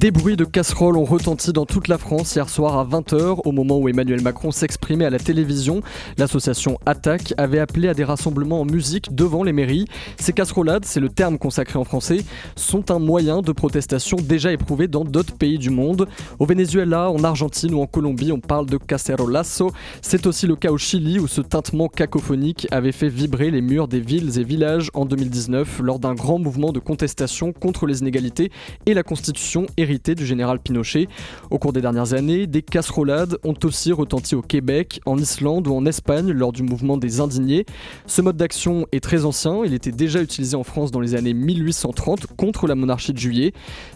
Des bruits de casseroles ont retenti dans toute la France hier soir à 20h au moment où Emmanuel Macron s'exprimait à la télévision. L'association Attaque avait appelé à des rassemblements en musique devant les mairies. Ces casserolades, c'est le terme consacré en français, sont un moyen de protestation déjà éprouvé dans d'autres pays du monde. Au Venezuela, en Argentine ou en Colombie, on parle de cacerolazo. C'est aussi le cas au Chili où ce tintement cacophonique avait fait vibrer les murs des villes et villages en 2019 lors d'un grand mouvement de contestation contre les inégalités et la constitution du général Pinochet. Au cours des dernières années, des casserolades ont aussi retenti au Québec, en Islande ou en Espagne lors du mouvement des indignés. Ce mode d'action est très ancien, il était déjà utilisé en France dans les années 1830 contre la monarchie de juillet.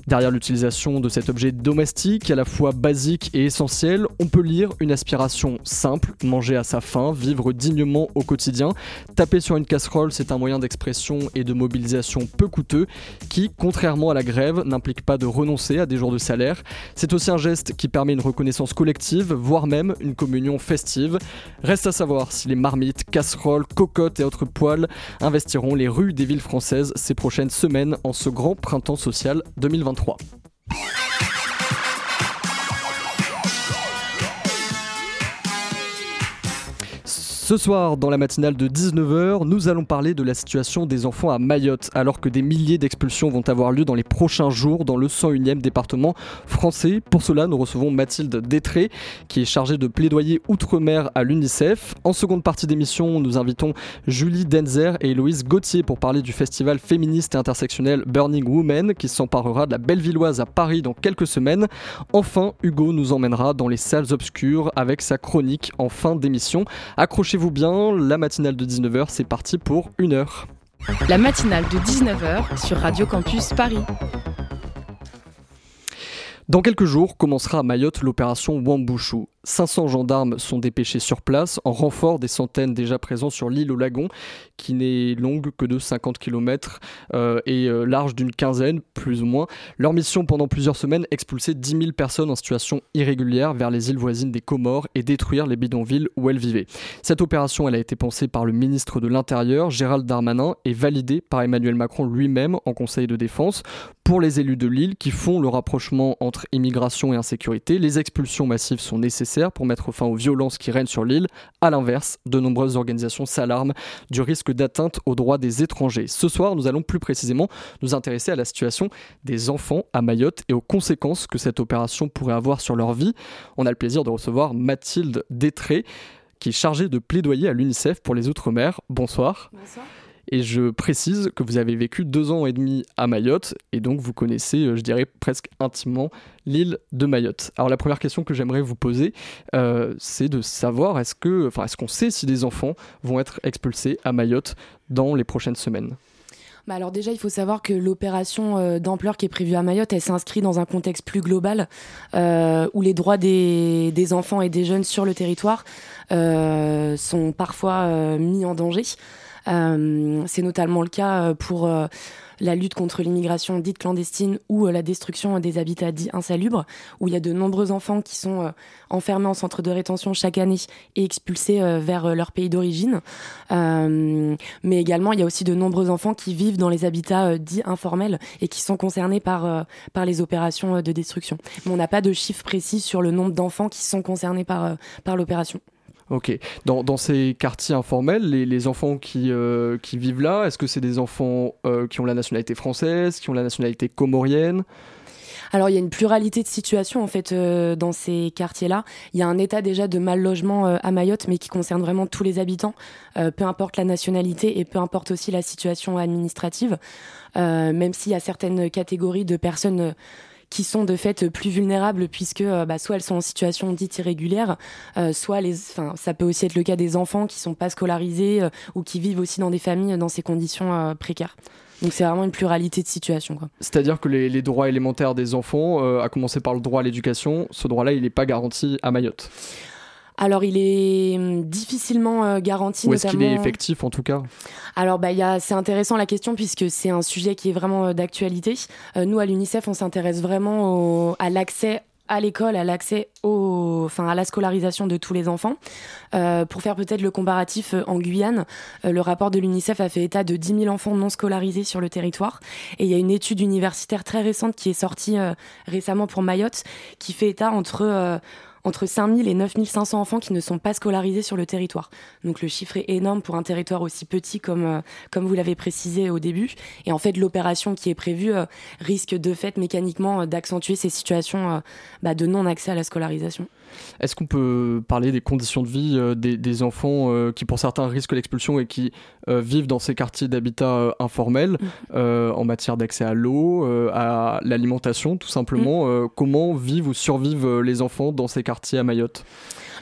Derrière l'utilisation de cet objet domestique, à la fois basique et essentiel, on peut lire une aspiration simple, manger à sa faim, vivre dignement au quotidien. Taper sur une casserole, c'est un moyen d'expression et de mobilisation peu coûteux qui, contrairement à la grève, n'implique pas de renoncer à des jours de salaire. C'est aussi un geste qui permet une reconnaissance collective, voire même une communion festive. Reste à savoir si les marmites, casseroles, cocottes et autres poils investiront les rues des villes françaises ces prochaines semaines en ce grand printemps social 2023. Ce soir, dans la matinale de 19h, nous allons parler de la situation des enfants à Mayotte, alors que des milliers d'expulsions vont avoir lieu dans les prochains jours dans le 101e département français. Pour cela, nous recevons Mathilde Détré, qui est chargée de plaidoyer outre-mer à l'UNICEF. En seconde partie d'émission, nous invitons Julie Denzer et Héloïse Gauthier pour parler du festival féministe et intersectionnel Burning Women, qui s'emparera de la Bellevilloise à Paris dans quelques semaines. Enfin, Hugo nous emmènera dans les salles obscures avec sa chronique en fin d'émission. Vous bien, la matinale de 19h, c'est parti pour une heure. La matinale de 19h sur Radio Campus Paris. Dans quelques jours commencera à Mayotte l'opération Wambushu. 500 gendarmes sont dépêchés sur place en renfort des centaines déjà présents sur l'île au lagon, qui n'est longue que de 50 km euh, et euh, large d'une quinzaine, plus ou moins. Leur mission pendant plusieurs semaines, expulser 10 000 personnes en situation irrégulière vers les îles voisines des Comores et détruire les bidonvilles où elles vivaient. Cette opération, elle a été pensée par le ministre de l'Intérieur, Gérald Darmanin, et validée par Emmanuel Macron lui-même en Conseil de défense. Pour les élus de l'île qui font le rapprochement entre immigration et insécurité, les expulsions massives sont nécessaires pour mettre fin aux violences qui règnent sur l'île. A l'inverse, de nombreuses organisations s'alarment du risque d'atteinte aux droits des étrangers. Ce soir, nous allons plus précisément nous intéresser à la situation des enfants à Mayotte et aux conséquences que cette opération pourrait avoir sur leur vie. On a le plaisir de recevoir Mathilde Détré, qui est chargée de plaidoyer à l'UNICEF pour les Outre-mer. Bonsoir. Bonsoir. Et je précise que vous avez vécu deux ans et demi à Mayotte, et donc vous connaissez, euh, je dirais, presque intimement l'île de Mayotte. Alors la première question que j'aimerais vous poser, euh, c'est de savoir, est-ce que, enfin, est-ce qu'on sait si des enfants vont être expulsés à Mayotte dans les prochaines semaines? Bah alors déjà, il faut savoir que l'opération euh, d'ampleur qui est prévue à Mayotte, elle s'inscrit dans un contexte plus global où les droits des, des, enfants et des jeunes sur le territoire sont parfois mis en danger. Euh, c'est notamment le cas euh, pour euh, la lutte contre l'immigration dite clandestine ou la destruction des habitats dits insalubres, où il y a de nombreux enfants qui sont enfermés en centre de rétention chaque année et expulsés vers leur pays d'origine. mais également, il y a aussi de nombreux enfants qui vivent dans les habitats dits informels et qui sont concernés par, par les opérations de destruction. Mais on n'a pas de chiffres précis sur le nombre d'enfants qui sont concernés par, par l'opération. Ok. Dans, ces quartiers informels, les, enfants qui, euh, qui, vivent là, est-ce que c'est des enfants euh, qui ont la nationalité française, qui ont la nationalité comorienne? Alors il y a une pluralité de situations en fait euh, dans ces quartiers-là. Il y a un état déjà de mal logement à Mayotte, mais qui concerne vraiment tous les habitants, peu importe la nationalité et peu importe aussi la situation administrative. même s'il y a certaines catégories de personnes qui sont de fait plus vulnérables puisque euh, bah, soit elles sont en situation dite irrégulière, euh, soit les, ça peut aussi être le cas des enfants qui sont pas scolarisés euh, ou qui vivent aussi dans des familles dans ces conditions précaires. Donc c'est vraiment une pluralité de situations. C'est-à-dire que les, droits élémentaires des enfants, à commencer par le droit à l'éducation, ce droit-là, il n'est pas garanti à Mayotte. Alors, il est hum, difficilement euh, garanti. Ou est-ce qu'il est effectif en tout cas? Alors, bah, c'est intéressant la question puisque c'est un sujet qui est vraiment euh, d'actualité. Euh, nous, à l'UNICEF, on s'intéresse vraiment à l'accès à l'école, à l'accès enfin, à la scolarisation de tous les enfants. pour faire peut-être le comparatif en Guyane, le rapport de l'UNICEF a fait état de 10 000 enfants non scolarisés sur le territoire. Et il y a une étude universitaire très récente qui est sortie récemment pour Mayotte qui fait état entre entre 5000 et 9500 enfants qui ne sont pas scolarisés sur le territoire. Donc le chiffre est énorme pour un territoire aussi petit comme, euh, comme vous l'avez précisé au début. Et en fait, l'opération qui est prévue euh, risque de fait mécaniquement euh, d'accentuer ces situations bah, de non-accès à la scolarisation. Est-ce qu'on peut parler des conditions de vie des, enfants qui, pour certains, risquent l'expulsion et qui vivent dans ces quartiers d'habitat informels mm. en matière d'accès à l'eau, à l'alimentation, tout simplement mm. Comment vivent ou survivent les enfants dans ces quartiers à Mayotte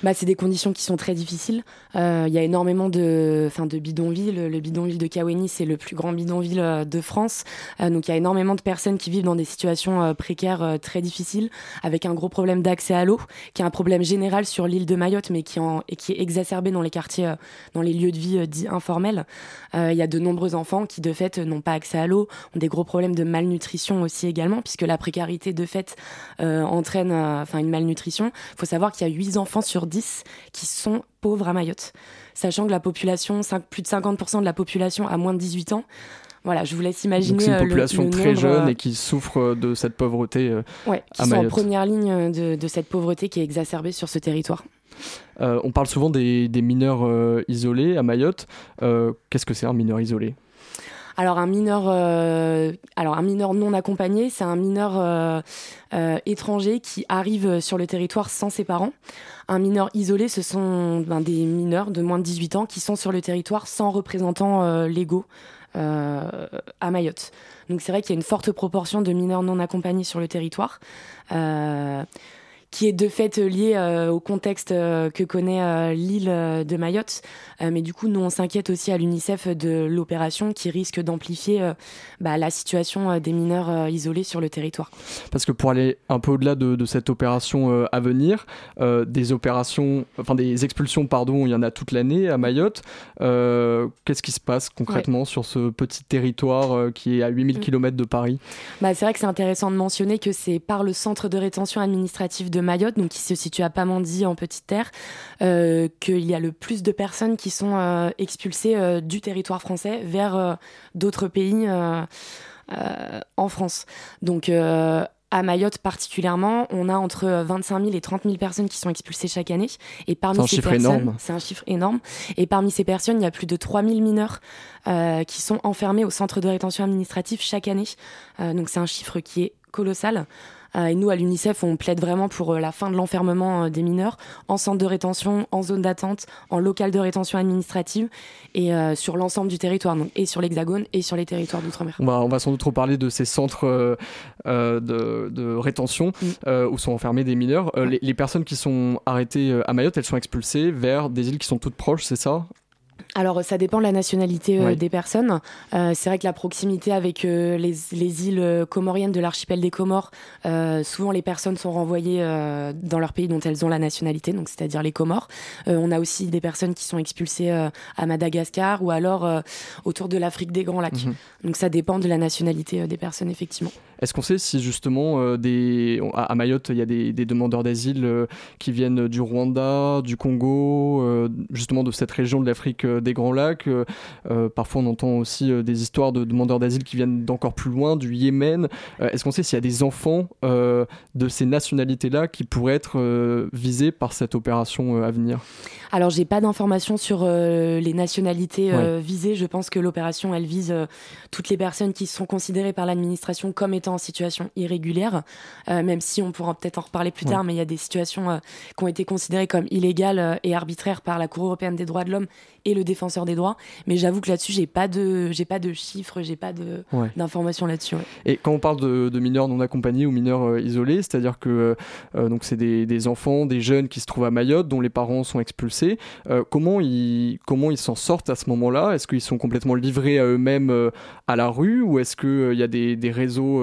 bah, c'est des conditions qui sont très difficiles. Euh, il y a énormément de, enfin, de bidonvilles. Le bidonville de Kaweni, c'est le plus grand bidonville euh, de France. Euh, donc il y a énormément de personnes qui vivent dans des situations précaires très difficiles, avec un gros problème d'accès à l'eau, qui est un problème général sur l'île de Mayotte, mais qui, en, et qui est exacerbé dans les quartiers, dans les lieux de vie dits informels. Il y a de nombreux enfants qui, de fait, n'ont pas accès à l'eau, ont des gros problèmes de malnutrition aussi également, puisque la précarité, de fait, entraîne enfin une malnutrition. Il faut savoir qu'il y a 8 enfants sur qui sont pauvres à Mayotte. Sachant que la population, plus de 50% de la population a moins de 18 ans. Voilà, je vous laisse imaginer. C'est une euh, population très jeune euh, et qui souffre de cette pauvreté. Euh, ouais, qui sont en première ligne de, cette pauvreté qui est exacerbée sur ce territoire. on parle souvent des, des mineurs isolés à Mayotte. Qu'est-ce que c'est un mineur isolé? Alors un mineur, euh, alors un mineur non accompagné, c'est un mineur euh, euh, étranger qui arrive sur le territoire sans ses parents. Un mineur isolé, ce sont ben, des mineurs de moins de 18 ans qui sont sur le territoire sans représentants légaux. à Mayotte. Donc c'est vrai qu'il y a une forte proportion de mineurs non accompagnés sur le territoire qui est de fait lié euh, au contexte euh, que connaît euh, l'île de Mayotte. mais du coup, nous, on s'inquiète aussi à l'UNICEF de l'opération qui risque d'amplifier bah, la situation des mineurs isolés sur le territoire. Parce que pour aller un peu au-delà de, cette opération à venir, des opérations, enfin des expulsions, pardon, il y en a toute l'année à Mayotte. Qu'est-ce qui se passe concrètement sur ce petit territoire qui est à 8000 mm. km de Paris? Bah, C'est vrai que c'est intéressant de mentionner que c'est par le centre de rétention administrative de Mayotte, donc qui se situe à Pamandie en Petite Terre, euh, qu'il y a le plus de personnes qui sont euh, expulsées euh, du territoire français vers d'autres pays en France. Donc à Mayotte particulièrement, on a entre 25 000 et 30 000 personnes qui sont expulsées chaque année. Et parmi ces personnes, c'est un chiffre énorme. Et parmi ces personnes, il y a plus de 3 000 mineurs qui sont enfermés au centre de rétention administrative chaque année. donc c'est un chiffre qui est colossal. Euh, et nous, à l'UNICEF, on plaide vraiment pour euh, la fin de l'enfermement euh, des mineurs en centre de rétention, en zone d'attente, en local de rétention administrative et sur l'ensemble du territoire, donc et sur l'Hexagone et sur les territoires d'outre-mer. On va, on va sans doute reparler de ces centres de, rétention mm. où sont enfermés des mineurs. les, les, personnes qui sont arrêtées à Mayotte, elles sont expulsées vers des îles qui sont toutes proches, c'est ça? Alors, ça dépend de la nationalité euh, des personnes. Euh, c'est vrai que la proximité avec euh, les, les, îles comoriennes de l'archipel des Comores, souvent les personnes sont renvoyées dans leur pays dont elles ont la nationalité, donc c'est-à-dire les Comores. on a aussi des personnes qui sont expulsées à Madagascar ou alors autour de l'Afrique des Grands Lacs. Mhm. Donc ça dépend de la nationalité des personnes, effectivement. Est-ce qu'on sait si justement des, à Mayotte, il y a des, des demandeurs d'asile qui viennent du Rwanda, du Congo, justement de cette région de l'Afrique des Grands Lacs. Euh, euh, parfois, on entend aussi euh, des histoires de demandeurs d'asile qui viennent d'encore plus loin, du Yémen. Est-ce qu'on sait s'il y a des enfants de ces nationalités-là qui pourraient être visés par cette opération à venir? Alors, j'ai pas d'informations sur les nationalités visées. Je pense que l'opération, elle vise toutes les personnes qui sont considérées par l'administration comme étant en situation irrégulière, même si on pourra peut-être en reparler plus tard, mais il y a des situations qui ont été considérées comme illégales et arbitraires par la Cour européenne des droits de l'homme et le défenseur des droits. Mais j'avoue que là-dessus, j'ai pas de, j'ai pas de chiffres, j'ai pas de, d'informations là-dessus. Et quand on parle de, mineurs non accompagnés ou mineurs euh, isolés, c'est-à-dire que euh, euh, donc c'est des, des, enfants, des jeunes qui se trouvent à Mayotte, dont les parents sont expulsés. comment ils, comment ils s'en sortent à ce moment-là? Est-ce qu'ils sont complètement livrés à eux-mêmes à la rue ou est-ce qu'il y a des, des réseaux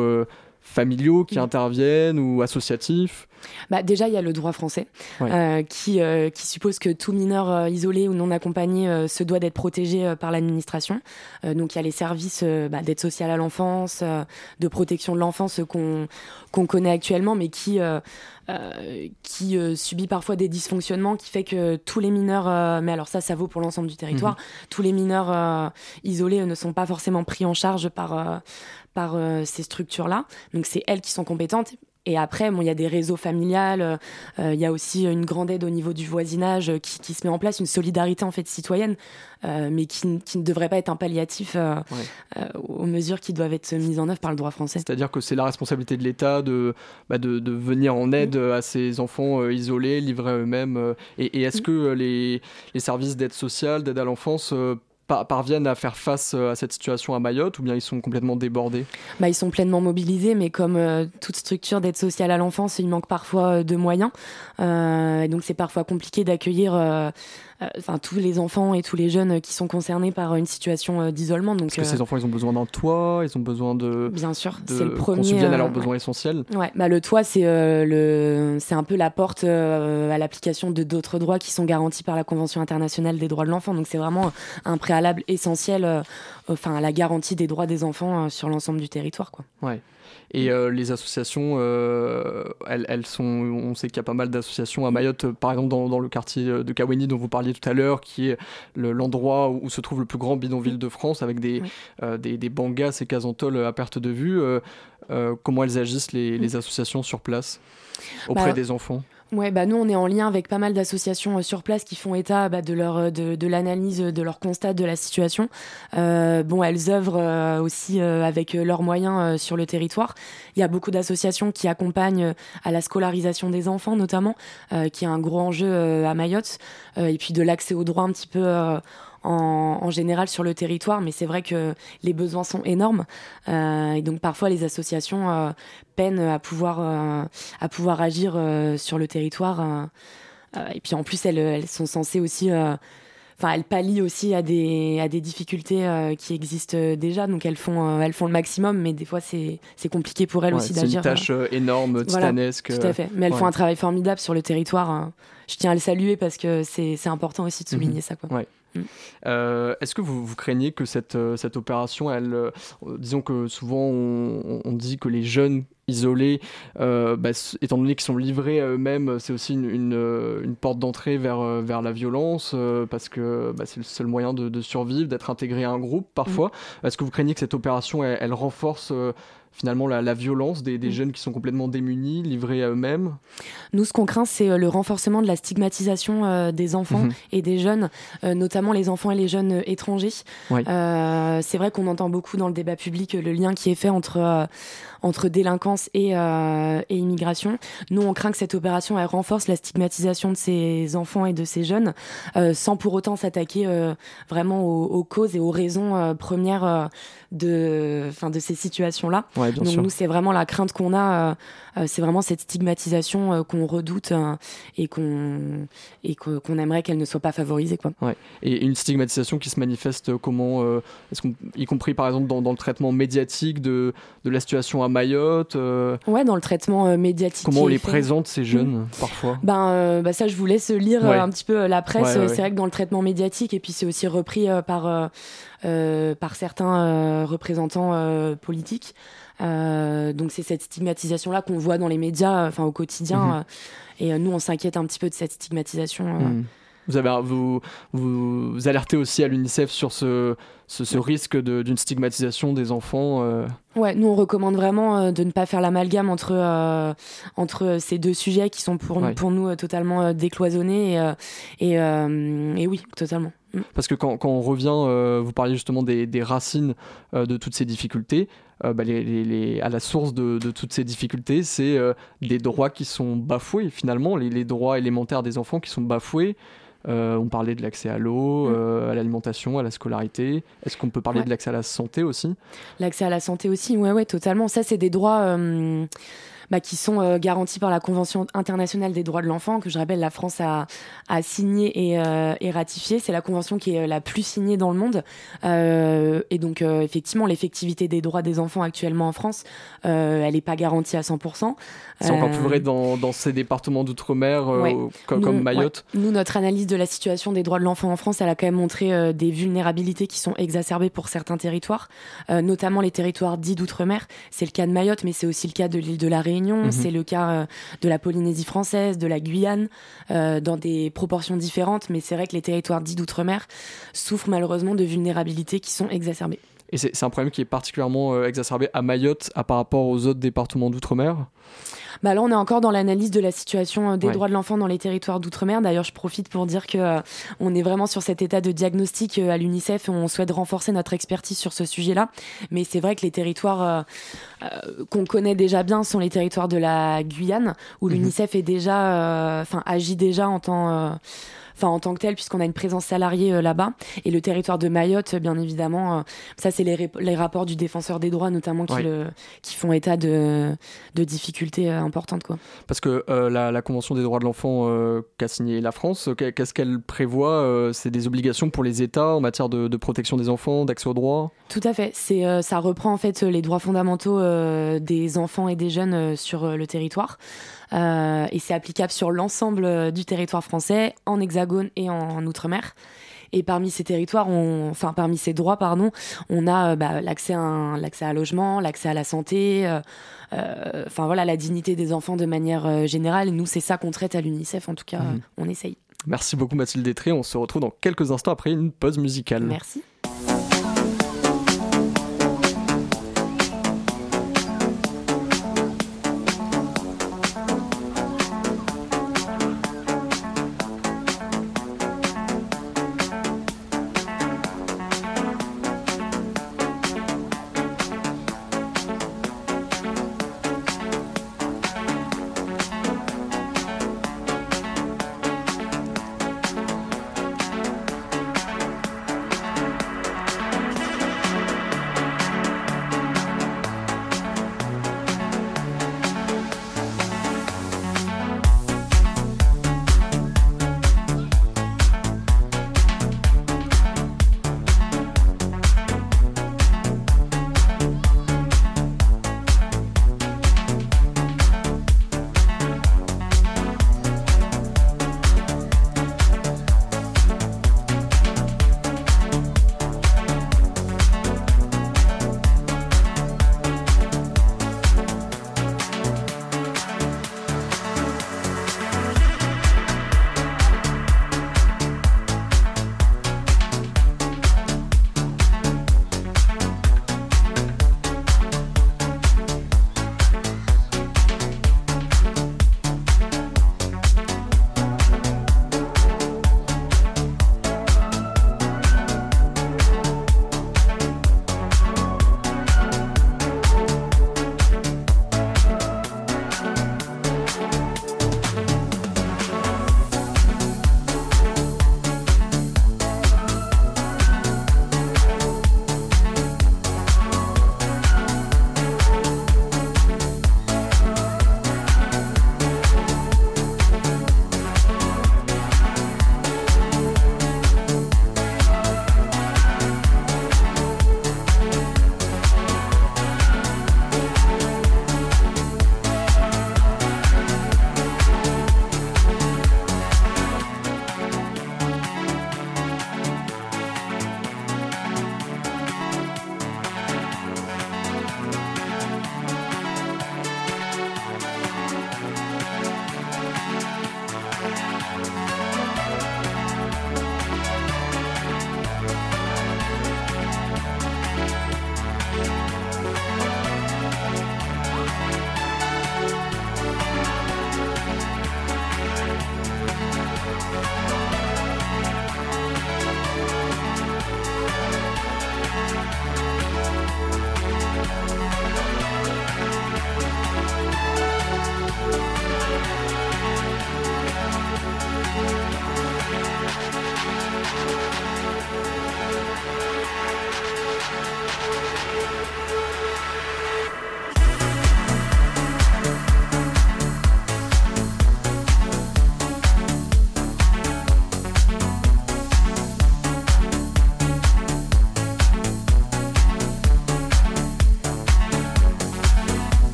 familiaux qui mm. interviennent ou associatifs bah, Déjà, il y a le droit français euh, qui, euh, qui suppose que tout mineur euh, isolé ou non accompagné se doit d'être protégé par l'administration. donc, il y a les services bah, d'aide sociale à l'enfance, de protection de l'enfance qu'on connaît actuellement, mais qui, qui subit parfois des dysfonctionnements qui fait que tous les mineurs, mais alors ça, ça vaut pour l'ensemble du territoire, mhm. tous les mineurs isolés ne sont pas forcément pris en charge par par ces structures-là. Donc c'est elles qui sont compétentes. Et après, bon, il y a des réseaux familiales, euh, euh, il y a aussi une grande aide au niveau du voisinage euh, qui, se met en place, une solidarité en fait citoyenne, mais qui, ne devrait pas être un palliatif aux mesures qui doivent être mises en œuvre par le droit français. C'est-à-dire que c'est la responsabilité de l'État de, bah, de, venir en aide mm. à ces enfants isolés, livrés eux-mêmes. Et, est-ce mm. que les, les services d'aide sociale, d'aide à l'enfance parviennent à faire face euh, à cette situation à Mayotte ou bien ils sont complètement débordés? Bah, Ils sont pleinement mobilisés, mais comme euh, toute structure d'aide sociale à l'enfance, il manque parfois euh, de moyens. donc c'est parfois compliqué d'accueillir enfin tous les enfants et tous les jeunes qui sont concernés par une situation euh, d'isolement. Donc, Parce que ces euh, enfants, ils ont besoin d'un toit, ils ont besoin de. Bien sûr, c'est le premier. À leurs besoins essentiels. Ouais, bah le toit, c'est le, c'est un peu la porte à l'application de d'autres droits qui sont garantis par la Convention internationale des droits de l'enfant. Donc c'est vraiment un préalable essentiel, enfin à la garantie des droits des enfants sur l'ensemble du territoire, quoi. Ouais. Et euh, les associations, euh, elles, sont, on sait qu'il y a pas mal d'associations à Mayotte, euh, par exemple dans, le quartier de Kaweni dont vous parliez tout à l'heure, qui est l'endroit où se trouve le plus grand bidonville de France, avec des, des, bangas et casantoles à perte de vue. comment elles agissent, les, les associations sur place, auprès bah, des enfants? Ouais, bah nous on est en lien avec pas mal d'associations euh, sur place qui font état bah, de leur euh, de, de l'analyse de leur constat de la situation. Euh, bon, elles œuvrent euh, aussi avec leurs moyens sur le territoire. Il y a beaucoup d'associations qui accompagnent à la scolarisation des enfants notamment, qui est un gros enjeu à Mayotte, et puis de l'accès aux droits un petit peu en, général sur le territoire, mais c'est vrai que les besoins sont énormes euh, et donc parfois les associations euh, peinent à pouvoir euh, à pouvoir agir sur le territoire. et puis en plus elles, elles sont censées aussi enfin elles pallient aussi à des à des difficultés qui existent déjà donc elles font elles font le maximum mais des fois c'est compliqué pour elles aussi d'agir c'est une tâche énorme titanesque tout à fait mais elles font un travail formidable sur le territoire hein. je tiens à le saluer parce que c'est important aussi de souligner mhm. ça quoi Mm. Euh, est-ce que vous, vous, craignez que cette, euh, cette opération, elle, euh, disons que souvent on, dit que les jeunes isolés, bah, étant donné qu'ils sont livrés à eux-mêmes, c'est aussi une, une, porte d'entrée vers, vers la violence, parce que bah, c'est le seul moyen de, de survivre, d'être intégré à un groupe parfois. Mm. Est-ce que vous craignez que cette opération, elle, elle renforce finalement la, violence des, mm. jeunes qui sont complètement démunis, livrés à eux-mêmes Nous, ce qu'on craint, c'est euh, le renforcement de la stigmatisation euh, des enfants mhm. et des jeunes, euh, notamment les enfants et les jeunes étrangers. c'est vrai qu'on entend beaucoup dans le débat public le lien qui est fait entre, entre délinquance et, et, immigration. Nous, on craint que cette opération elle renforce la stigmatisation de ces enfants et de ces jeunes, sans pour autant s'attaquer vraiment aux, aux, causes et aux raisons premières de, de ces situations-là. Donc nous, c'est vraiment la crainte qu'on a, euh, euh, c'est vraiment cette stigmatisation euh, qu'on redoute et qu'on et qu'on aimerait qu'elle ne soit pas favorisée. Quoi. Et une stigmatisation qui se manifeste comment, est-ce y compris par exemple dans, le traitement médiatique de, de, la situation à Mayotte Ouais, dans le traitement médiatique. Comment on les présente ces jeunes parfois? Ben, bah ça, je vous laisse lire un petit peu la presse. c'est vrai que dans le traitement médiatique, et puis c'est aussi repris par par certains euh, représentants euh, politiques. donc c'est cette stigmatisation là qu'on voit dans les médias, enfin au quotidien. Mhm. et nous, on s'inquiète un petit peu de cette stigmatisation. Mhm. Vous, avez, vous, vous, alertez aussi à l'UNICEF sur ce, ce, risque d'une stigmatisation des enfants euh. Ouais, nous on recommande vraiment de ne pas faire l'amalgame entre, entre ces deux sujets qui sont pour, pour nous totalement décloisonnés. Et, et, et oui, totalement. Mm. Parce que quand, on revient, euh, vous parliez justement des, racines euh, de toutes ces difficultés. Euh, bah, à la source de, toutes ces difficultés, c'est des droits qui sont bafoués finalement, les, droits élémentaires des enfants qui sont bafoués. on parlait de l'accès à l'eau, mm. à l'alimentation, à la scolarité. Est-ce qu'on peut parler de l'accès à la santé aussi? L'accès à la santé aussi, ouais, ouais, totalement. Ça, c'est des droits bah, qui sont euh, garantis par la Convention internationale des droits de l'enfant, que je rappelle, la France a, a signé et, euh, et ratifié. C'est la convention qui est la plus signée dans le monde. Euh, et donc, effectivement, l'effectivité des droits des enfants actuellement en France, elle n'est pas garantie à 100%. C'est encore plus vrai dans, dans ces départements d'outre-mer comme, Mayotte. Nous, notre analyse de la situation des droits de l'enfant en France, elle a quand même montré des vulnérabilités qui sont exacerbées pour certains territoires, notamment les territoires dits d'outre-mer. C'est le cas de Mayotte, mais c'est aussi le cas de l'île de la Réunion Mhm. c'est le cas euh, de la Polynésie française, de la Guyane, euh, dans des proportions différentes, mais c'est vrai que les territoires dits d'outre-mer souffrent malheureusement de vulnérabilités qui sont exacerbées. Et c'est un problème qui est particulièrement euh, exacerbé à Mayotte à par rapport aux autres départements d'outre-mer bah là, on est encore dans l'analyse de la situation des droits de l'enfant dans les territoires d'outre-mer. D'ailleurs, je profite pour dire que on est vraiment sur cet état de diagnostic à l'UNICEF. On souhaite renforcer notre expertise sur ce sujet-là. Mais c'est vrai que les territoires euh, qu'on connaît déjà bien sont les territoires de la Guyane, où mhm. l'UNICEF est déjà, euh, enfin, agit déjà en tant euh, enfin en tant que tel puisqu'on a une présence salariée là-bas. Et le territoire de Mayotte bien évidemment ça c'est les, les, rapports du défenseur des droits notamment qui, le, qui font état de, de difficultés importantes quoi. Parce que la, la, convention des droits de l'enfant qu'a signé la France qu'est-ce qu'elle prévoit c'est des obligations pour les États en matière de, de protection des enfants d'accès aux droits? Tout à fait. C'est ça reprend en fait les droits fondamentaux euh, des enfants et des jeunes euh, sur euh, le territoire. Et c'est applicable sur l'ensemble du territoire français, en hexagone et en, outre-mer. Et parmi ces territoires, on, enfin parmi ces droits, pardon, on a bah, l'accès à l'accès à logement, l'accès à la santé, enfin voilà, la dignité des enfants de manière générale. Nous, c'est ça qu'on traite à l'UNICEF. En tout cas, mhm. on essaye. Merci beaucoup Mathilde Détré. On se retrouve dans quelques instants après une pause musicale. Merci.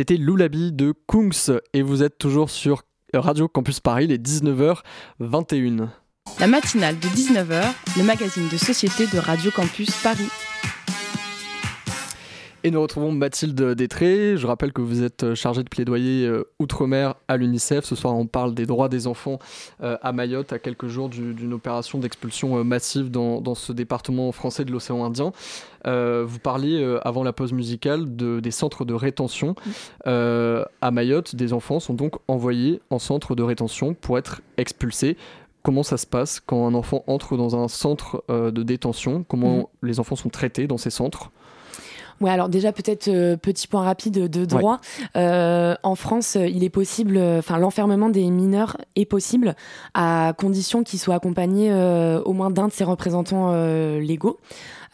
C'était Loulabi de Kungs et vous êtes toujours sur Radio Campus Paris, les 19h21. La matinale de 19h, le magazine de société de Radio Campus Paris. Et nous retrouvons Mathilde Détré. Je rappelle que vous êtes chargée de plaidoyer euh, outre-mer à l'UNICEF. Ce soir, on parle des droits des enfants euh, à Mayotte, à quelques jours d'une opération d'expulsion euh, massive dans, dans, ce département français de l'océan Indien. vous parliez avant la pause musicale de, des centres de rétention. à Mayotte, des enfants sont donc envoyés en centre de rétention pour être expulsés comment ça se passe quand un enfant entre dans un centre de détention, comment mmh. les enfants sont traités dans ces centres? Ouais, alors déjà peut-être euh, petit point rapide de droit. Euh, en France, il est possible, enfin l'enfermement des mineurs est possible à condition qu'ils soient accompagnés euh, au moins d'un de ses représentants légaux.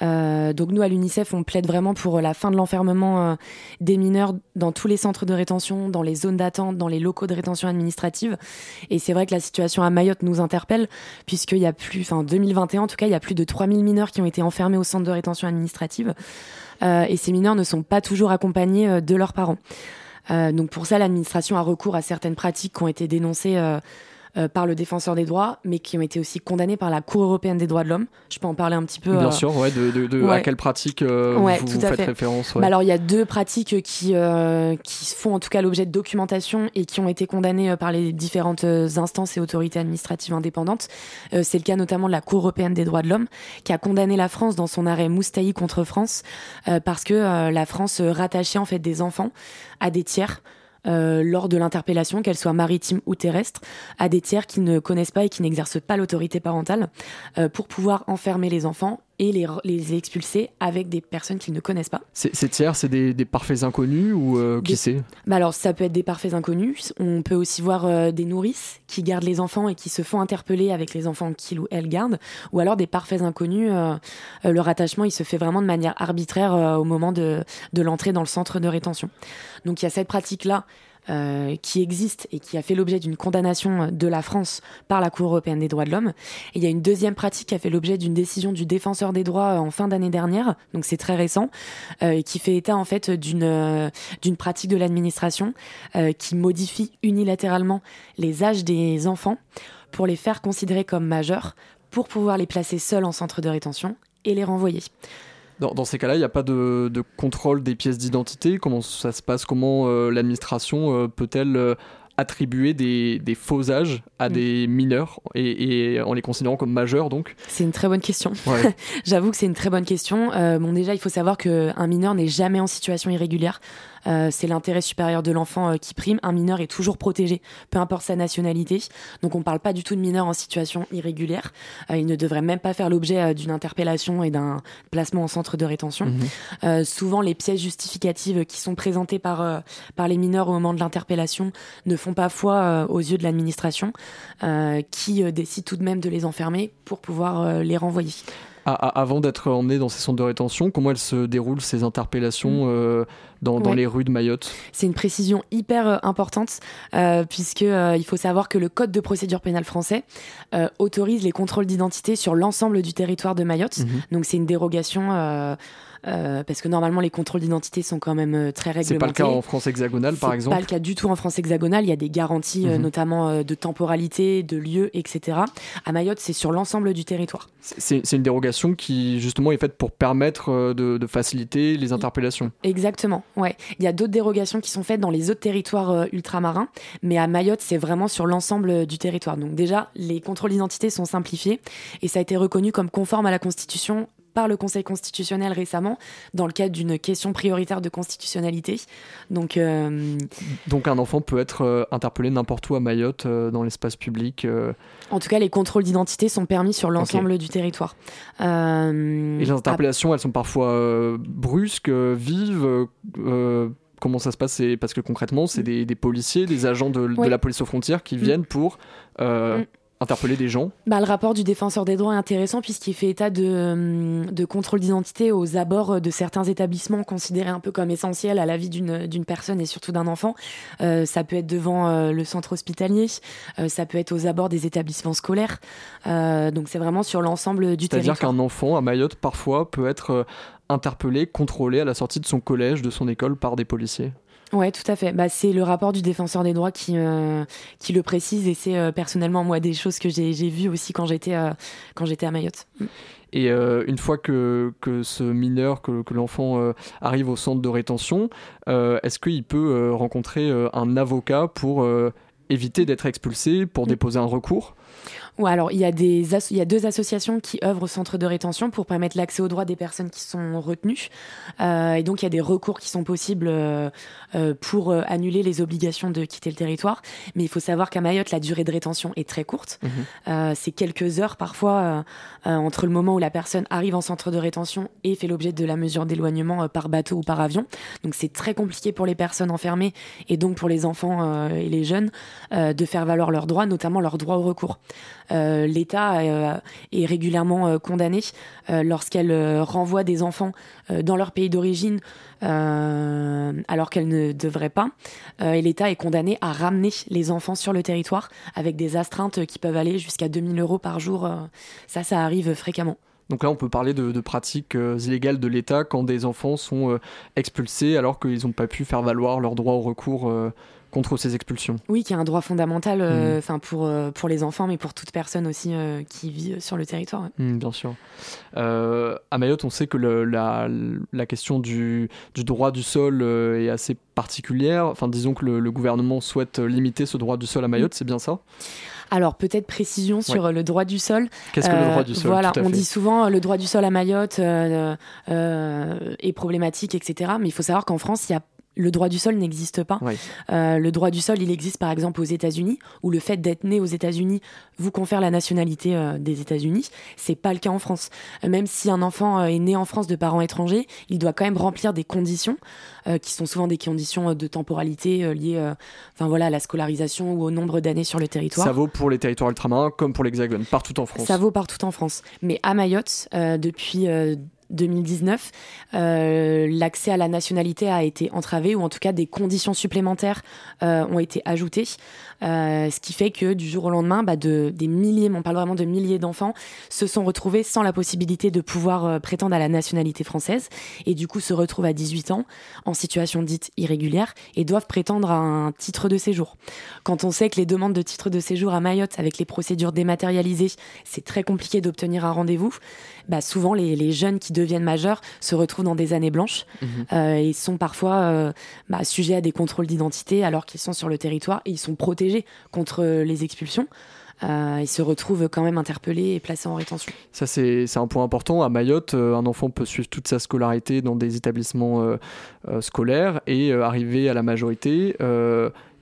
Euh, donc nous à l'UNICEF, on plaide vraiment pour la fin de l'enfermement euh, des mineurs dans tous les centres de rétention, dans les zones d'attente, dans les locaux de rétention administrative. Et c'est vrai que la situation à Mayotte nous interpelle puisqu'il y a plus, enfin 2021 en tout cas, il y a plus de 3000 mineurs qui ont été enfermés au centre de rétention administrative. Euh, et ces mineurs ne sont pas toujours accompagnés euh, de leurs parents. Euh, donc pour ça, l'administration a recours à certaines pratiques qui ont été dénoncées euh, par le défenseur des droits, mais qui ont été aussi condamnés par la Cour européenne des droits de l'homme. Je peux en parler un petit peu. Bien euh, sûr, ouais, de, de, de à quelle pratique euh, vous, vous faites référence bah Alors il y a deux pratiques qui, qui font en tout cas l'objet de documentation et qui ont été condamnées par les différentes instances et autorités administratives indépendantes. C'est le cas notamment de la Cour européenne des droits de l'homme, qui a condamné la France dans son arrêt Moustaï contre France, parce que la France rattachait en fait des enfants à des tiers. Euh, lors de l'interpellation, qu'elle soit maritime ou terrestre, à des tiers qui ne connaissent pas et qui n'exercent pas l'autorité parentale, euh, pour pouvoir enfermer les enfants et les, les expulser avec des personnes qu'ils ne connaissent pas. Ces tiers, c'est des, parfaits inconnus ou euh, qui c'est? Bah Alors, ça peut être des parfaits inconnus. On peut aussi voir euh, des nourrices qui gardent les enfants et qui se font interpeller avec les enfants qu'ils ou elles gardent. Ou alors des parfaits inconnus. Euh, le rattachement, il se fait vraiment de manière arbitraire au moment de, de l'entrée dans le centre de rétention. Donc, il y a cette pratique-là euh, qui existe et qui a fait l'objet d'une condamnation de la France par la Cour européenne des droits de l'homme. Et il y a une deuxième pratique qui a fait l'objet d'une décision du défenseur des droits en fin d'année dernière, donc c'est très récent, euh, qui fait état en fait d'une euh, d'une pratique de l'administration qui modifie unilatéralement les âges des enfants pour les faire considérer comme majeurs pour pouvoir les placer seuls en centre de rétention et les renvoyer. Dans, ces cas-là, il n'y a pas de, contrôle des pièces d'identité Comment ça se passe? Comment euh, l'administration euh, peut-elle euh, attribuer des, faux âges à mm. des mineurs et, en les considérant comme majeurs donc? C'est une très bonne question. J'avoue que c'est une très bonne question. bon déjà il faut savoir qu'un mineur n'est jamais en situation irrégulière. Euh, c'est l'intérêt supérieur de l'enfant euh, qui prime. Un mineur est toujours protégé, peu importe sa nationalité. Donc on ne parle pas du tout de mineur en situation irrégulière. Euh, il ne devrait même pas faire l'objet d'une interpellation et d'un placement en centre de rétention. Mhm. souvent, les pièces justificatives qui sont présentées par, par les mineurs au moment de l'interpellation ne font pas foi aux yeux de l'administration, qui décide tout de même de les enfermer pour pouvoir les renvoyer avant d'être emmené dans ces centres de rétention, comment elles se déroulent ces interpellations mm. euh, dans, les rues de Mayotte? C'est une précision hyper euh, importante euh, puisque il faut savoir que le code de procédure pénale français autorise les contrôles d'identité sur l'ensemble du territoire de Mayotte. Mm-hmm. Donc c'est une dérogation euh, parce que normalement les contrôles d'identité sont quand même euh, très réglementés. C'est pas le cas en France hexagonale par exemple. C'est pas le cas du tout en France hexagonale. Il y a des garanties euh, mhm. notamment de temporalité, de lieu, etc. À Mayotte, c'est sur l'ensemble du territoire. C'est une dérogation qui justement est faite pour permettre de, faciliter les interpellations. Exactement. Ouais. Il y a d'autres dérogations qui sont faites dans les autres territoires ultramarins, mais à Mayotte, c'est vraiment sur l'ensemble du territoire. Donc déjà, les contrôles d'identité sont simplifiés et ça a été reconnu comme conforme à la Constitution par le Conseil constitutionnel récemment dans le cadre d'une question prioritaire de constitutionnalité. Donc, euh, Donc un enfant peut être euh, interpellé n'importe où à Mayotte euh, dans l'espace public. En tout cas, les contrôles d'identité sont permis sur l'ensemble du territoire. Et les interpellations, elles sont parfois brusques, vives comment ça se passe? Parce que concrètement, c'est des, policiers, des agents de, la police aux frontières qui mm. viennent pour mm interpeller des gens bah, Le rapport du défenseur des droits est intéressant puisqu'il fait état de, hum, de contrôle d'identité aux abords de certains établissements considérés un peu comme essentiels à la vie d'une personne et surtout d'un enfant. Euh, ça peut être devant euh, le centre hospitalier, euh, ça peut être aux abords des établissements scolaires. donc c'est vraiment sur l'ensemble du territoire. C'est-à-dire qu'un enfant à Mayotte parfois peut être interpellé, contrôlé à la sortie de son collège, de son école par des policiers Ouais, tout à fait. Bah, c'est le rapport du défenseur des droits qui, qui le précise et c'est personnellement moi des choses que j'ai vues aussi quand j'étais j'étais à Mayotte. Mm. Et une fois que, que, ce mineur, que l'enfant arrive au centre de rétention, est-ce qu'il peut rencontrer un avocat pour éviter d'être expulsé, pour mm. déposer un recours ou alors, il y, a des il y a deux associations qui œuvrent au centre de rétention pour permettre l'accès aux droits des personnes qui sont retenues. Euh, et donc, il y a des recours qui sont possibles euh, euh, pour annuler les obligations de quitter le territoire. Mais il faut savoir qu'à Mayotte, la durée de rétention est très courte. Mhm. c'est quelques heures parfois entre le moment où la personne arrive en centre de rétention et fait l'objet de la mesure d'éloignement par bateau ou par avion. Donc, c'est très compliqué pour les personnes enfermées et donc pour les enfants et les jeunes de faire valoir leurs droits, notamment leurs droits au recours. Euh, l'État euh, est régulièrement euh, condamné lorsqu'elle renvoie des enfants dans leur pays d'origine alors qu'elle ne devrait pas. et l'État est condamné à ramener les enfants sur le territoire avec des astreintes qui peuvent aller jusqu'à 2000 euros par jour. ça, ça arrive fréquemment. Donc là, on peut parler de, pratiques illégales de l'État quand des enfants sont expulsés alors qu'ils n'ont pas pu faire valoir leur droit au recours contre ces expulsions. Oui, qui est un droit fondamental euh, mmh. enfin pour, euh, pour les enfants, mais pour toute personne aussi euh, qui vit sur le territoire. Mmh, bien sûr. à Mayotte, on sait que le, la, la, question du, du, droit du sol est assez particulière. Enfin, disons que le, gouvernement souhaite limiter ce droit du sol à Mayotte, mmh. c'est bien ça? Alors peut-être précision sur le droit du sol. Qu'est-ce que le droit du sol Voilà, on dit souvent le droit du sol à Mayotte est problématique, etc. Mais il faut savoir qu'en France, il y a le droit du sol n'existe pas. Euh, le droit du sol, il existe par exemple aux États-Unis, où le fait d'être né aux États-Unis vous confère la nationalité euh, des États-Unis. C'est pas le cas en France. Euh, même si un enfant est né en France de parents étrangers, il doit quand même remplir des conditions qui sont souvent des conditions de temporalité liées, enfin voilà, à la scolarisation ou au nombre d'années sur le territoire. Ça vaut pour les territoires ultramarins comme pour l'Hexagone, partout en France. Ça vaut partout en France. Mais à Mayotte, depuis 2019, euh, l'accès à la nationalité a été entravé ou en tout cas des conditions supplémentaires euh, ont été ajoutées, euh, ce qui fait que du jour au lendemain, bah, de, des milliers, on parle vraiment de milliers d'enfants, se sont retrouvés sans la possibilité de pouvoir prétendre à la nationalité française et du coup se retrouvent à 18 ans en situation dite irrégulière et doivent prétendre à un titre de séjour. Quand on sait que les demandes de titre de séjour à Mayotte avec les procédures dématérialisées, c'est très compliqué d'obtenir un rendez-vous, bah, souvent les, les jeunes qui deviennent majeurs se retrouvent dans des années blanches mhm. euh, et sont parfois euh, bah, sujets à des contrôles d'identité alors qu'ils sont sur le territoire et ils sont protégés contre les expulsions. Euh, ils se retrouvent quand même interpellés et placés en rétention. Ça, c'est un point important. À Mayotte, un enfant peut suivre toute sa scolarité dans des établissements scolaires et arriver à la majorité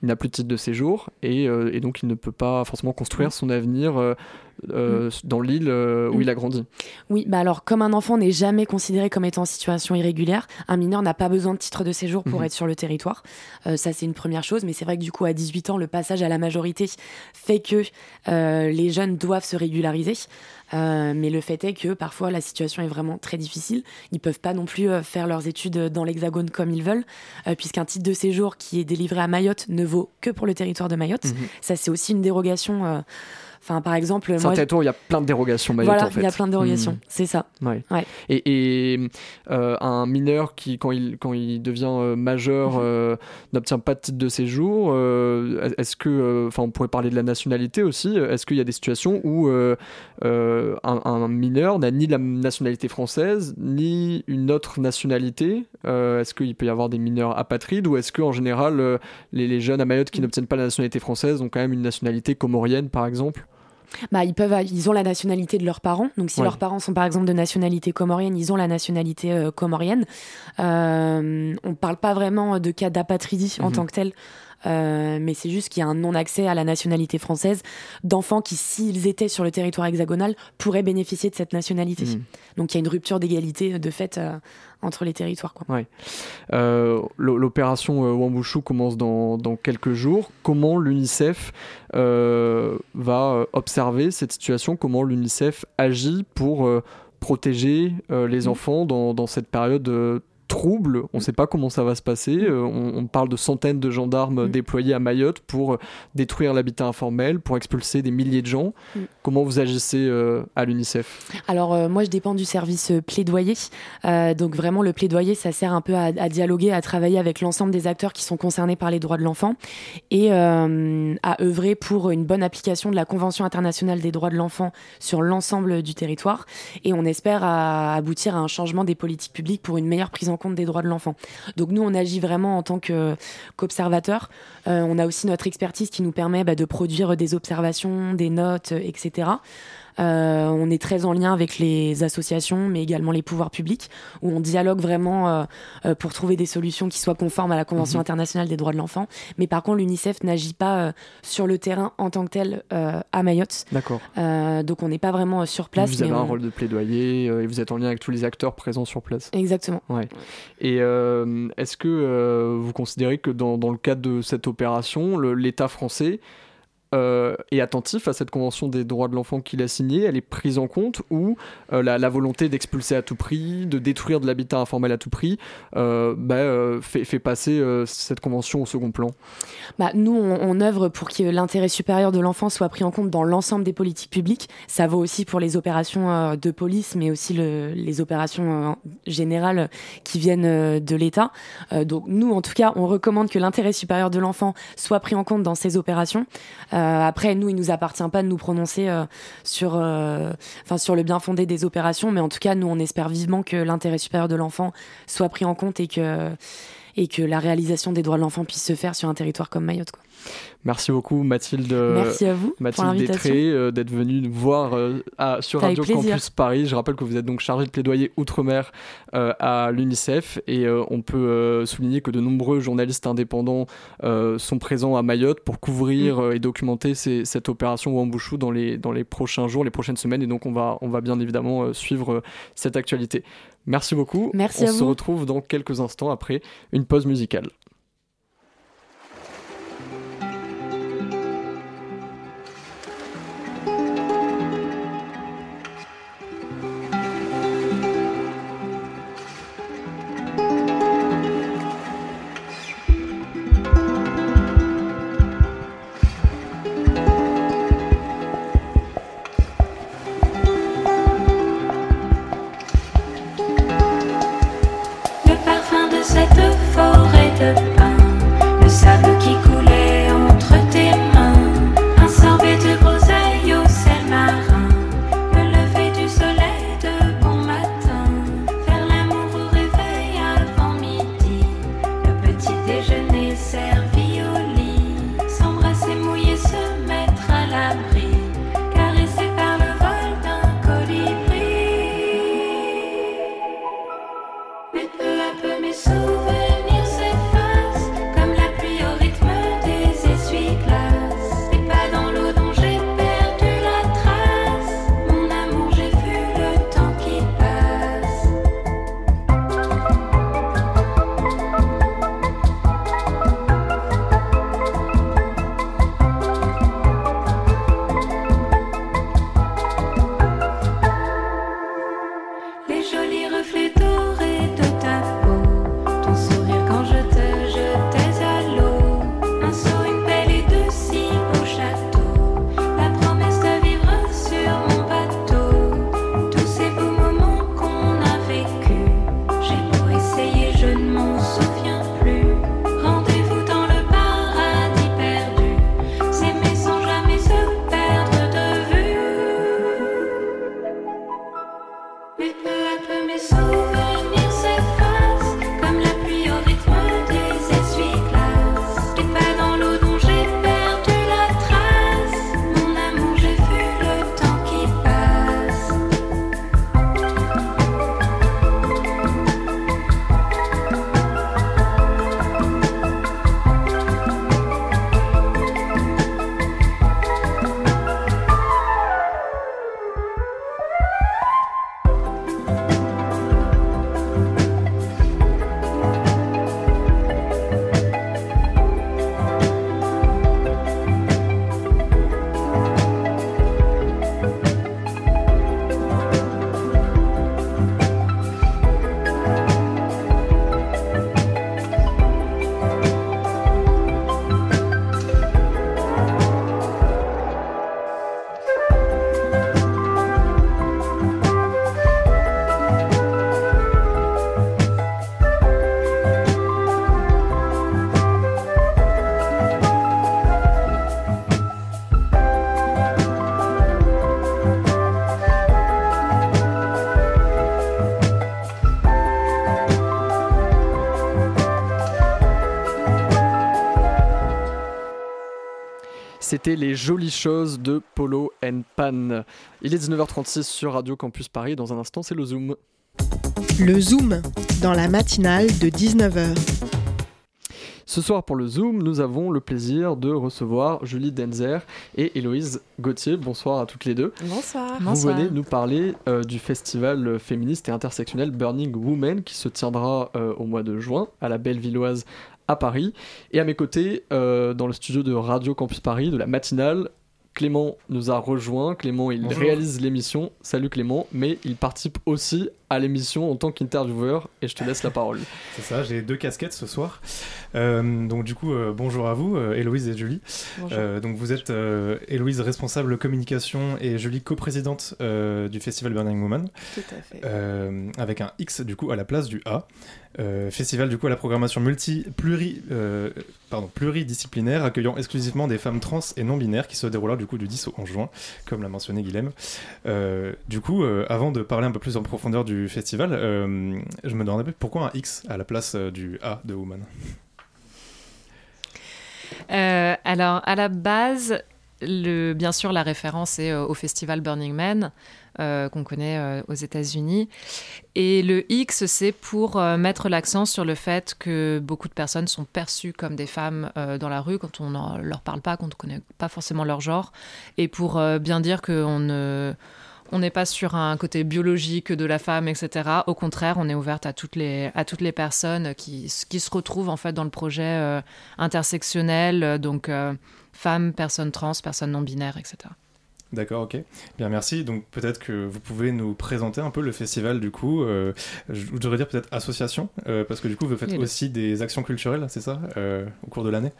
il n'a plus de titre de séjour et, et, donc il ne peut pas forcément construire son avenir euh, mm. dans l'île euh, où il a mm. grandi. Oui, bah alors comme un enfant n'est jamais considéré comme étant en situation irrégulière, un mineur n'a pas besoin de titre de séjour pour mm-hmm. être sur le territoire. Euh, ça c'est une première chose, mais c'est vrai que du coup à 18 ans, le passage à la majorité fait que les jeunes doivent se régulariser. Mais le fait est que parfois la situation est vraiment très difficile. Ils peuvent pas non plus faire leurs études dans l'Hexagone comme ils veulent, puisqu'un titre de séjour qui est délivré à Mayotte ne vaut que pour le territoire de Mayotte. Mm-hmm. Ça c'est aussi une dérogation Enfin, par exemple, moi, il y a plein de dérogations. voilà, il y a plein de dérogations, hmm. c'est ça. Ouais. Et, euh, un mineur qui, quand il, quand il devient euh, majeur, mhm. euh, n'obtient pas de titre de séjour, est-ce que, enfin, on pourrait parler de la nationalité aussi. Est-ce qu'il y a des situations où un, mineur n'a ni la nationalité française ni une autre nationalité Est-ce qu'il peut y avoir des mineurs apatrides ou est-ce que en général les, les jeunes à Mayotte qui mhm. n'obtiennent pas la nationalité française ont quand même une nationalité comorienne, par exemple? Bah, ils, peuvent, ils ont la nationalité de leurs parents. Donc, si leurs parents sont par exemple de nationalité comorienne, ils ont la nationalité euh, comorienne. Euh, on ne parle pas vraiment de cas d'apatridie en mhm. tant que tel. Euh, mais c'est juste qu'il y a un non-accès à la nationalité française d'enfants qui, s'ils étaient sur le territoire hexagonal, pourraient bénéficier de cette nationalité. Mhm. Donc il y a une rupture d'égalité de fait entre les territoires. Euh, l'opération euh, Wambushu commence dans, quelques jours. Comment l'UNICEF euh, va observer cette situation? Comment l'UNICEF agit pour protéger les mm. enfants dans, cette période trouble. On ne sait pas comment ça va se passer. Euh, on, parle de centaines de gendarmes mm. déployés à Mayotte pour euh, détruire l'habitat informel, pour expulser des milliers de gens. Mm. Comment vous agissez euh, à l'UNICEF? Alors moi, je dépends du service plaidoyer. donc vraiment, le plaidoyer, ça sert un peu à, dialoguer, à travailler avec l'ensemble des acteurs qui sont concernés par les droits de l'enfant et à œuvrer pour une bonne application de la Convention internationale des droits de l'enfant sur l'ensemble du territoire. Et on espère aboutir à un changement des politiques publiques pour une meilleure prise en compte des droits de l'enfant. Donc nous, on agit vraiment en tant qu'observateur. Euh, on a aussi notre expertise qui nous permet bah, de produire des observations, des notes, etc. Euh, on est très en lien avec les associations, mais également les pouvoirs publics, où on dialogue vraiment euh, euh, pour trouver des solutions qui soient conformes à la Convention mhm. internationale des droits de l'enfant. Mais par contre, l'UNICEF n'agit pas sur le terrain en tant que tel à Mayotte. D'accord. donc on n'est pas vraiment sur place. Vous avez un rôle de plaidoyer et vous êtes en lien avec tous les acteurs présents sur place. Exactement. Ouais. Et est-ce que vous considérez que dans, dans, le cadre de cette opération, l'État français euh, est attentif à cette convention des droits de l'enfant qu'il a signée, elle est prise en compte ou euh, la, volonté d'expulser à tout prix, de détruire de l'habitat informel à tout prix, euh, bah, fait, passer cette convention au second plan bah, Nous, on, œuvre pour que l'intérêt supérieur de l'enfant soit pris en compte dans l'ensemble des politiques publiques. Ça vaut aussi pour les opérations de police, mais aussi les opérations générales qui viennent de l'État. donc nous, en tout cas, on recommande que l'intérêt supérieur de l'enfant soit pris en compte dans ces opérations. Euh, après, nous, il nous appartient pas de nous prononcer euh, sur, euh, enfin, sur le bien fondé des opérations, mais en tout cas, nous, on espère vivement que l'intérêt supérieur de l'enfant soit pris en compte et que et que la réalisation des droits de l'enfant puisse se faire sur un territoire comme Mayotte. Merci beaucoup Mathilde. Merci à vous Mathilde Détré euh, d'être venue nous voir euh, à, sur Radio Campus Paris. Je rappelle que vous êtes donc chargée de plaidoyer outre-mer euh, à l'UNICEF et on peut souligner que de nombreux journalistes indépendants sont présents à Mayotte pour couvrir mm. et documenter cette opération Wambouchou dans les, dans les prochains jours, les prochaines semaines et donc on va, on va bien évidemment suivre cette actualité. Merci beaucoup. Merci on se retrouve dans quelques instants après une pause musicale. C'était les jolies choses de Polo and Pan. Il est 19h36 sur Radio Campus Paris. Dans un instant, c'est le Zoom. Le Zoom, dans la matinale de 19h. Ce soir pour le Zoom, nous avons le plaisir de recevoir Julie Denzer et Héloïse Gauthier. Bonsoir à toutes les deux. Bonsoir. Vous venez nous parler euh, du festival féministe et intersectionnel Burning Women qui se tiendra euh, au mois de juin à la Bellevilloise à Paris. Et à mes côtés, euh, dans le studio de Radio Campus Paris, de la matinale, Clément nous a rejoint. Clément, il réalise l'émission. Salut Clément, mais il participe aussi à l'émission en tant qu'intervieweur et je te laisse la parole. C'est ça, j'ai deux casquettes ce soir. Euh, donc du coup, euh, bonjour à vous, euh, Héloïse et Julie. donc vous êtes Héloïse responsable communication et Julie coprésidente du festival Burning Woman. Tout à fait. avec un X du coup à la place du A. festival du coup à la programmation multi pluri, pardon, pluridisciplinaire accueillant exclusivement des femmes trans et non binaires qui se déroulera du coup du 10 au 11 juin, comme l'a mentionné Guilhem. du coup, avant de parler un peu plus en profondeur du festival, euh, je me demandais pourquoi un X à la place euh, du A de Woman? Euh, Alors, à la base, bien sûr, la référence est au festival Burning Man. Qu'on connaît aux États-Unis. Et le X, c'est pour mettre l'accent sur le fait que beaucoup de personnes sont perçues comme des femmes dans la rue quand on ne leur parle pas, quand on ne connaît pas forcément leur genre, et pour bien dire qu'on ne on n'est pas sur un côté biologique de la femme, etc. Au contraire, on est ouverte à toutes les, à toutes les personnes qui, qui se retrouvent en fait dans le projet euh, intersectionnel, donc euh, femmes, personnes trans, personnes non binaires, etc. D'accord, ok. Bien, merci. Donc peut-être que vous pouvez nous présenter un peu le festival du coup. Euh, je voudrais dire peut-être association, parce que du coup vous faites aussi des actions culturelles, c'est ça, au cours de l'année?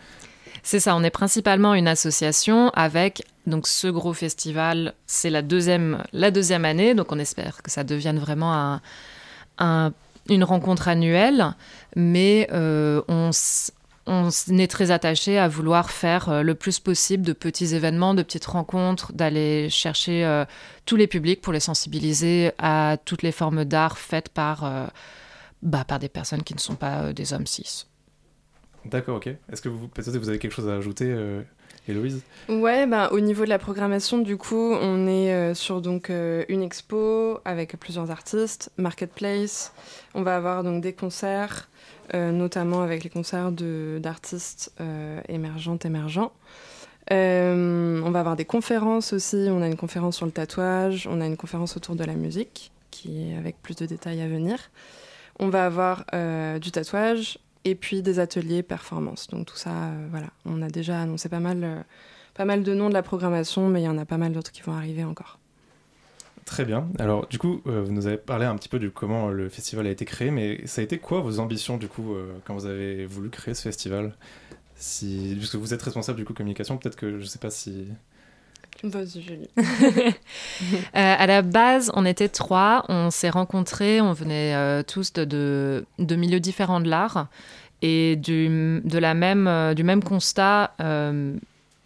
C'est ça, on est principalement une association avec donc ce gros festival, c'est la deuxième, la deuxième année, donc on espère que ça devienne vraiment un, une rencontre annuelle, mais euh, on, on est très attaché à vouloir faire euh, le plus possible de petits événements, de petites rencontres, d'aller chercher euh, tous les publics pour les sensibiliser à toutes les formes d'art faites par, bah, par des personnes qui ne sont pas des hommes cis. D'accord, ok. Est-ce que vous, peut-être vous avez quelque chose à ajouter, euh, Héloïse? Ouais, ben, au niveau de la programmation, du coup, on est euh, sur donc, euh, une expo avec plusieurs artistes, Marketplace. On va avoir donc des concerts, notamment avec les concerts d'artistes émergentes, émergents. on va avoir des conférences aussi. On a une conférence sur le tatouage, on a une conférence autour de la musique, qui est avec plus de détails à venir. On va avoir du tatouage, et puis des ateliers performance. Donc tout ça, euh, voilà, on a déjà annoncé pas mal, euh, pas mal de noms de la programmation, mais il y en a pas mal d'autres qui vont arriver encore. Très bien. Alors, du coup, euh, vous nous avez parlé un petit peu de comment le festival a été créé, mais ça a été quoi vos ambitions, du coup, quand vous avez voulu créer ce festival? Si... Puisque vous êtes responsable, du coup, communication, peut-être que je ne sais pas si... Vas-y, Julie. à la base, on était trois. On s'est rencontrés. On venait tous de, de, de, milieux différents de l'art et du, de la même, euh, du même constat euh,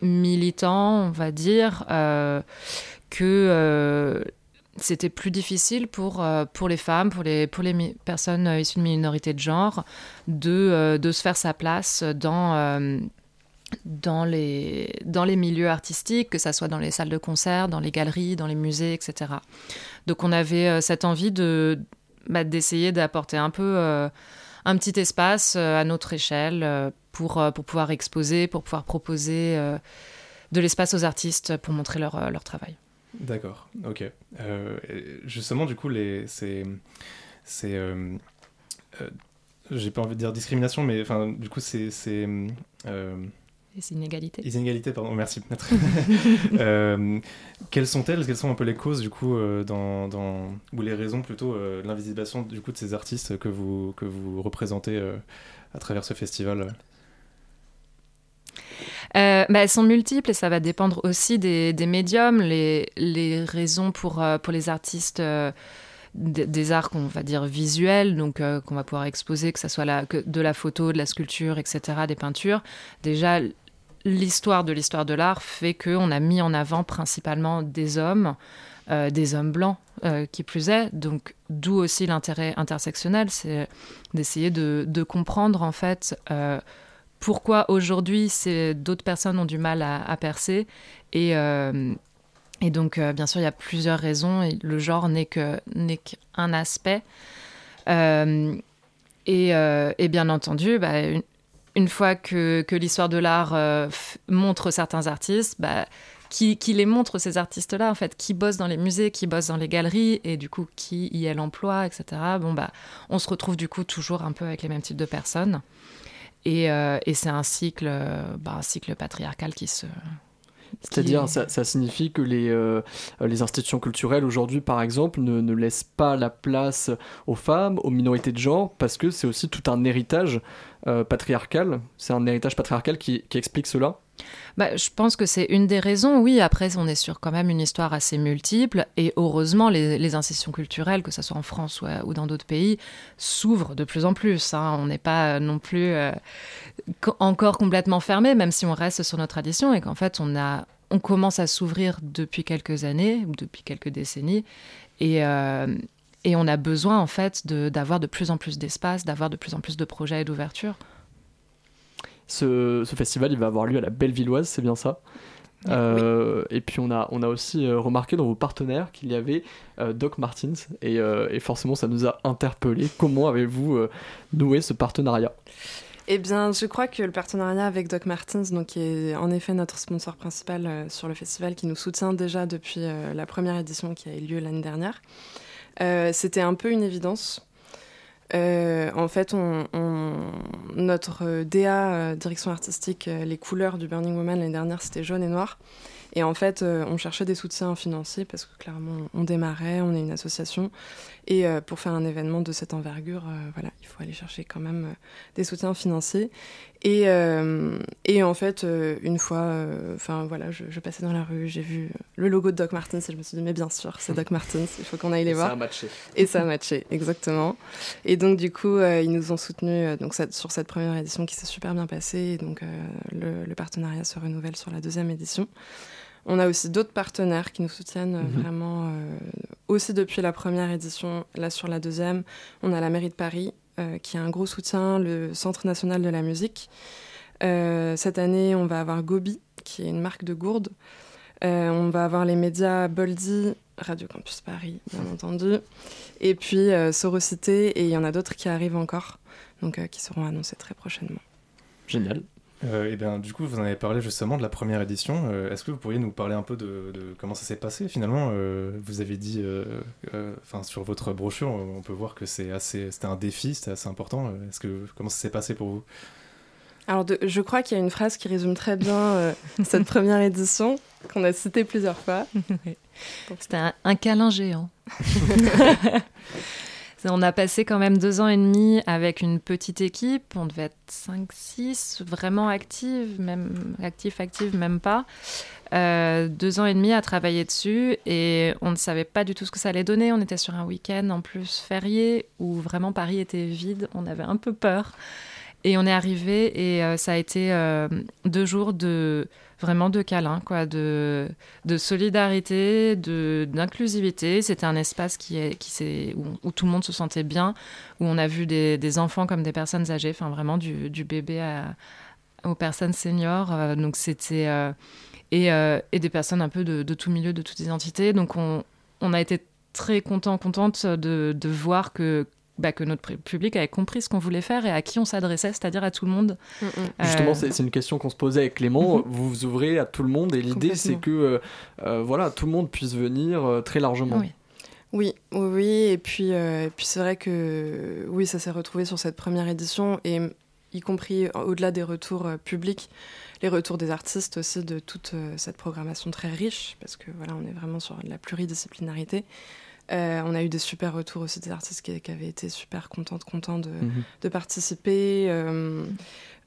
militant, on va dire, euh, que c'était plus difficile pour, pour les femmes, pour les, pour les personnes issues de minorités de genre, de, de se faire sa place dans dans les, dans les milieux artistiques, que ce soit dans les salles de concert, dans les galeries, dans les musées, etc. Donc on avait cette envie de bah, d'essayer d'apporter un peu un petit espace euh, à notre échelle euh, pour, euh, pour pouvoir exposer, pour pouvoir proposer de l'espace aux artistes pour montrer leur, leur travail. D'accord, ok. justement, du coup, les, c'est, c'est, j'ai pas envie de dire discrimination, mais enfin, du coup, c'est, c'est les inégalités. Les inégalités, pardon, merci. euh, quelles sont-elles? Quelles sont un peu les causes, du coup, euh, dans, dans, ou les raisons plutôt euh, de l'invisibilisation du coup, de ces artistes que vous, que vous représentez euh, à travers ce festival? Bah, elles sont multiples et ça va dépendre aussi des, médiums, les, raisons pour, pour les artistes des arts qu'on va dire visuels, donc qu'on va pouvoir exposer, que ce soit de la photo, de la sculpture, etc., des peintures. Déjà, l'histoire de l'histoire de l'art fait qu'on a mis en avant principalement des hommes, euh, des hommes blancs euh, qui plus est. Donc d'où aussi l'intérêt intersectionnel, c'est d'essayer de, comprendre en fait euh, pourquoi aujourd'hui d'autres personnes ont du mal à, percer. Et, et donc, bien sûr, il y a plusieurs raisons. Et le genre n'est qu'un aspect. et, et, bien entendu, bah, une, fois que, que l'histoire de l'art montre certains artistes, bah, qui, les montre, ces artistes-là, en fait, qui bossent dans les musées, qui bossent dans les galeries, et du coup, qui y est l'emploi, etc. Bon, bah, on se retrouve du coup toujours un peu avec les mêmes types de personnes. Et, euh, c'est un cycle, euh, bah, un cycle patriarcal qui se, c'est-à-dire, ça, ça, signifie que les, euh, les institutions culturelles aujourd'hui, par exemple, ne, ne, laissent pas la place aux femmes, aux minorités de genre, parce que c'est aussi tout un héritage patriarcal. C'est un héritage patriarcal qui, qui explique cela bah, je pense que c'est une des raisons. Oui, après, on est sur quand même une histoire assez multiple. Et heureusement, les, institutions culturelles, que ce soit en France ou, dans d'autres pays, s'ouvrent de plus en plus. Hein. On n'est pas non plus euh, encore complètement fermé, même si on reste sur nos traditions et qu'en fait, on, a, on commence à s'ouvrir depuis quelques années ou depuis quelques décennies. Et, euh, et on a besoin, en fait, d'avoir de, de plus en plus d'espace, d'avoir de plus en plus de projets et d'ouverture. Ce, festival, il va avoir lieu à la Bellevilloise, c'est bien ça? Euh, Et puis on a, on a aussi euh, remarqué dans vos partenaires qu'il y avait euh, Doc Martins et, forcément ça nous a interpellés. Comment avez-vous noué ce partenariat? Eh bien, je crois que le partenariat avec Doc Martins, donc, qui est en effet notre sponsor principal sur le festival, qui nous soutient déjà depuis la première édition qui a eu lieu l'année dernière, c'était un peu une évidence euh, en fait, on, notre DA, euh, direction artistique, euh, les couleurs du Burning Woman l'année dernière, c'était jaune et noir. Et en fait, on cherchait des soutiens financiers parce que clairement, on démarrait, on est une association. Et euh, pour faire un événement de cette envergure, euh, voilà, il faut aller chercher quand même euh, des soutiens financiers. Et, et en fait, une fois, enfin voilà, je, passais dans la rue, j'ai vu le logo de Doc Martens et je me suis dit, mais bien sûr, c'est Doc Martens, il faut qu'on aille les voir. Et ça a matché. Et ça a matché, exactement. Et donc, du coup, ils nous ont soutenus donc, sur cette première édition qui s'est super bien passée. Et donc, le, le partenariat se renouvelle sur la deuxième édition. On a aussi d'autres partenaires qui nous soutiennent euh, mhm. vraiment euh, aussi depuis la première édition. Là, sur la deuxième, on a la mairie de Paris euh, qui a un gros soutien, le Centre national de la musique. cette année, on va avoir Gobi, qui est une marque de gourde. on va avoir les médias Boldy, Radio Campus Paris, bien entendu. Et puis Sorocité, et il y en a d'autres qui arrivent encore, donc qui seront annoncés très prochainement. Génial. Euh, et bien, du coup, vous en avez parlé justement de la première édition. Euh, est-ce que vous pourriez nous parler un peu de, comment ça s'est passé finalement euh, Vous avez dit, enfin, sur votre brochure, on peut voir que c'est assez, c'était un défi, c'était assez important. Est-ce que comment ça s'est passé pour vous? Alors, je crois qu'il y a une phrase qui résume très bien cette première édition qu'on a citée plusieurs fois. C'était un, un câlin géant. On a passé quand même deux ans et demi avec une petite équipe. On devait être 5-6, vraiment active, même actif, active, même pas. Euh, deux ans et demi à travailler dessus et on ne savait pas du tout ce que ça allait donner. On était sur un week-end en plus férié où vraiment Paris était vide. On avait un peu peur. Et on est arrivé et euh, ça a été euh, deux jours de vraiment de câlin, quoi, de, de solidarité, d'inclusivité. C'était un espace qui est, qui où, où, tout le monde se sentait bien, où on a vu des, des enfants comme des personnes âgées, enfin vraiment du, du bébé aux personnes seniors. Euh, donc c'était et, et, des personnes un peu de, de, tout milieu, de toute identité. Donc on, on a été très content, contente de, de voir que bah, que notre public avait compris ce qu'on voulait faire et à qui on s'adressait, c'est-à-dire à tout le monde. Mm, mm. Justement, c'est une question qu'on se posait avec Clément. Mm-hmm. Vous vous ouvrez à tout le monde et l'idée, c'est que euh, euh, voilà, tout le monde puisse venir euh, très largement. Oui. Oui, oui, et puis, puis c'est vrai que oui, ça s'est retrouvé sur cette première édition, et y compris au-delà des retours publics, les retours des artistes aussi de toute cette programmation très riche, parce que voilà, on est vraiment sur la pluridisciplinarité. Euh, on a eu des super retours aussi des artistes qui, avaient été super contentes, contents de, mhm. participer. Euh,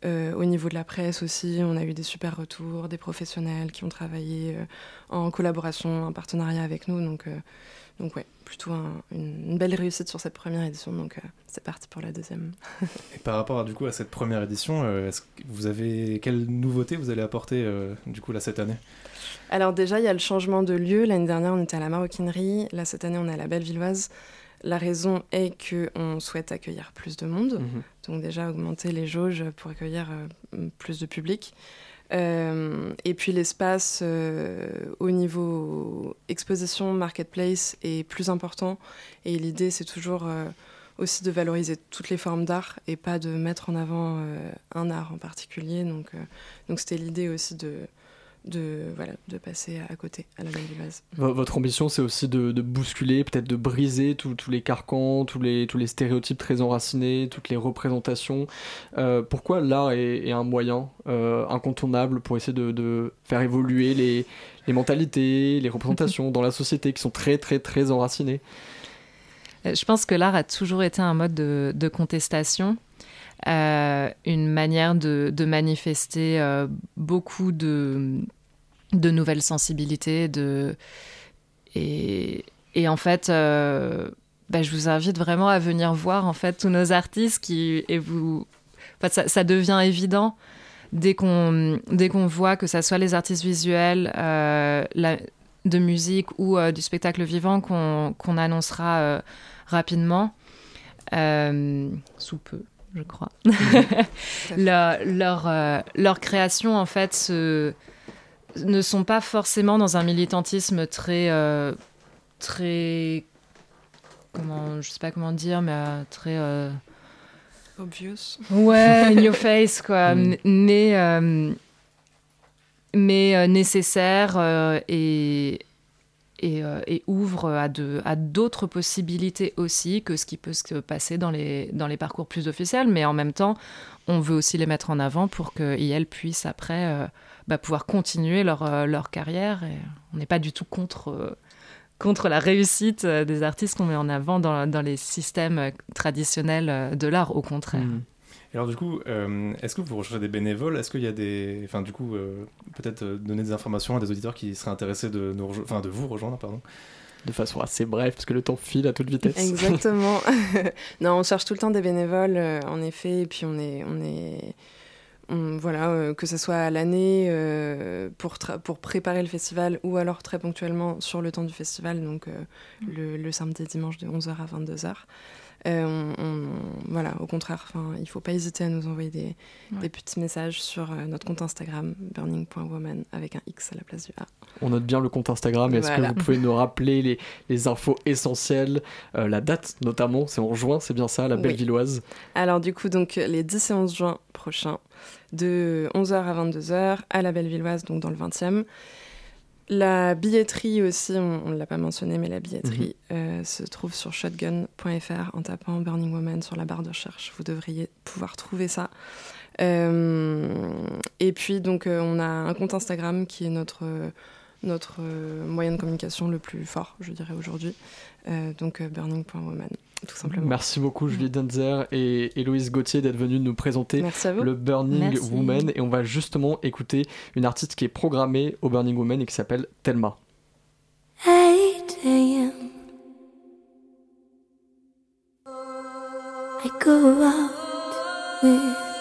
euh, au niveau de la presse aussi, on a eu des super retours, des professionnels qui ont travaillé en collaboration, en partenariat avec nous. Donc, donc ouais, plutôt une, belle réussite sur cette première édition. Donc c'est parti pour la deuxième. Et par rapport à, du coup à cette première édition, est-ce que vous avez quelle nouveauté vous allez apporter du coup là cette année? Alors déjà, il y a le changement de lieu. L'année dernière, on était à la Maroquinerie. Là, cette année, on est à la Bellevilloise. La raison est qu'on souhaite accueillir plus de monde, Mhm. donc déjà augmenter les jauges pour accueillir euh, plus de public. Euh, et puis l'espace euh, au niveau exposition, marketplace est plus important. Et l'idée, c'est toujours euh, aussi de valoriser toutes les formes d'art et pas de mettre en avant un art en particulier. Donc, donc c'était l'idée aussi de, de, voilà, de passer à côté, à la vase. V- Votre ambition, c'est aussi de, de bousculer, peut-être de briser tous les carcans, tous les, tous les stéréotypes très enracinés, toutes les représentations. Euh, pourquoi l'art est, est un moyen euh, incontournable pour essayer de, de faire évoluer les, les mentalités, les représentations dans la société qui sont très, très, très enracinées? Euh, Je pense que l'art a toujours été un mode de, de contestation, euh, une manière de, manifester euh, beaucoup de, nouvelles sensibilités. De, et, en fait, euh, bah, je vous invite vraiment à venir voir en fait tous nos artistes qui et vous, en fait, ça, ça devient évident dès qu'on dès qu'on voit que ça soit les artistes visuels, de musique ou du spectacle vivant qu'on qu'on annoncera rapidement, sous peu, je crois. leur, leur, euh, leur création, en fait, se- ne sont pas forcément dans un militantisme très. euh, très comment, je sais pas comment dire, mais euh, très. euh, Obvious. Ouais, in your face, quoi. Mm. Mais, mais nécessaire et, et, euh, et ouvre à, d'autres possibilités aussi que ce qui peut se passer dans les, dans les parcours plus officiels. Mais en même temps, on veut aussi les mettre en avant pour qu'elles puissent après euh, bah, pouvoir continuer leur, euh, leur carrière. On n'est pas du tout contre. contre la réussite des artistes qu'on met en avant dans, dans les systèmes traditionnels de l'art, au contraire. Mhm. Alors du coup, euh, est-ce que vous recherchez des bénévoles? Est-ce qu'il y a des, enfin du coup, euh, peut-être euh, donner des informations à des auditeurs qui seraient intéressés de nous, rejo- enfin de vous rejoindre, pardon? De façon assez brève, parce que le temps file à toute vitesse. Exactement. non, on cherche tout le temps des bénévoles, euh, en effet, et puis on est, on est, on- voilà, euh, que ce soit à l'année euh, pour tra- pour préparer le festival ou alors très ponctuellement sur le temps du festival, donc euh, le, le samedi et dimanche de 11h à 22h. Euh, on, on- voilà, au contraire, enfin, il faut pas hésiter à nous envoyer des, Ouais. des petits messages sur euh, notre compte Instagram burning.woman avec un X à la place du A. On note bien le compte Instagram. Est-ce Voilà. que vous pouvez nous rappeler les, les infos essentielles euh, La date, notamment, c'est en juin, c'est bien ça, la Oui. Bellevilloise. Alors du coup, donc les 10 et 11 juin prochains, de 11h à 22h à la Bellevilloise, donc dans le 20e. La billetterie aussi, on ne l'a pas mentionné, mais la billetterie euh, se trouve sur shotgun.fr en tapant Burning Woman sur la barre de recherche. Vous devriez pouvoir trouver ça. Euh, et puis donc euh, on a un compte Instagram qui est notre notre moyen de communication le plus fort, je dirais aujourd'hui. Donc burning.woman, tout simplement. Merci beaucoup, Julie Denzer et Héloïse Gauthier, d'être venues nous présenter le Burning Merci. Woman. Et on va justement écouter une artiste qui est programmée au Burning Woman et qui s'appelle Thelma. 8 a.m. I go out with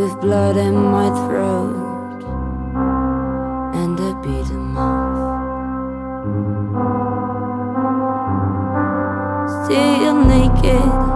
with blood in my throat and I beat a beaten mouth. Still naked.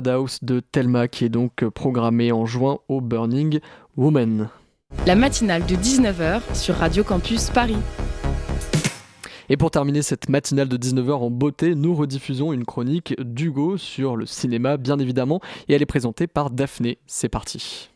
De Thelma qui est donc programmé en juin au Burning Woman. La matinale de 19h sur Radio Campus Paris. Et pour terminer cette matinale de 19h en beauté, nous rediffusons une chronique d'Hugo sur le cinéma bien évidemment et elle est présentée par Daphné. C'est parti.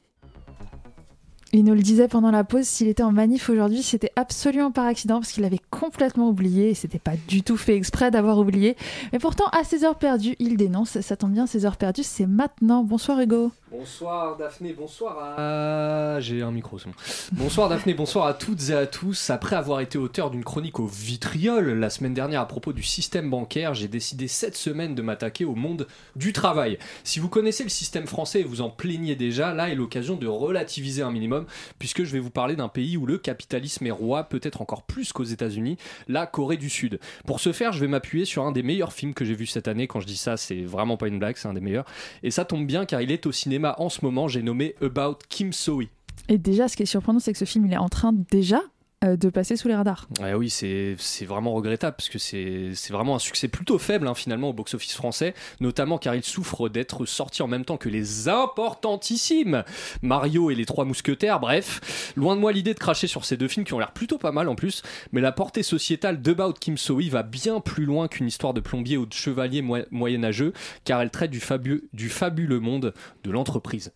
Il nous le disait pendant la pause, s'il était en manif aujourd'hui, c'était absolument par accident parce qu'il avait complètement oublié et c'était pas du tout fait exprès d'avoir oublié. Mais pourtant, à ses heures perdues, il dénonce. Ça tombe bien, ses heures perdues, c'est maintenant. Bonsoir Hugo. Bonsoir Daphné, bonsoir à... J'ai un micro, c'est bon. Bonsoir Daphné, bonsoir à toutes et à tous. Après avoir été auteur d'une chronique au vitriol la semaine dernière à propos du système bancaire, j'ai décidé cette semaine de m'attaquer au monde du travail. Si vous connaissez le système français et vous en plaignez déjà, là est l'occasion de relativiser un minimum, puisque je vais vous parler d'un pays où le capitalisme est roi, peut-être encore plus qu'aux États-Unis, la Corée du Sud. Pour ce faire, je vais m'appuyer sur un des meilleurs films que j'ai vu cette année. Quand je dis ça, c'est vraiment pas une blague, c'est un des meilleurs. Et ça tombe bien car il est au cinéma en ce moment, j'ai nommé About Kim So-hee. Et déjà, ce qui est surprenant, c'est que ce film, il est en train déjà de passer sous les radars. Ouais, oui, c'est vraiment regrettable parce que c'est vraiment un succès plutôt faible hein, finalement au box-office français, notamment car il souffre d'être sorti en même temps que les importantissimes Mario et les Trois Mousquetaires. Bref, loin de moi l'idée de cracher sur ces deux films qui ont l'air plutôt pas mal en plus, mais la portée sociétale d'About Kim So-hee va bien plus loin qu'une histoire de plombier ou de chevalier mo- moyenâgeux, car elle traite du, fabu- du fabuleux monde de l'entreprise.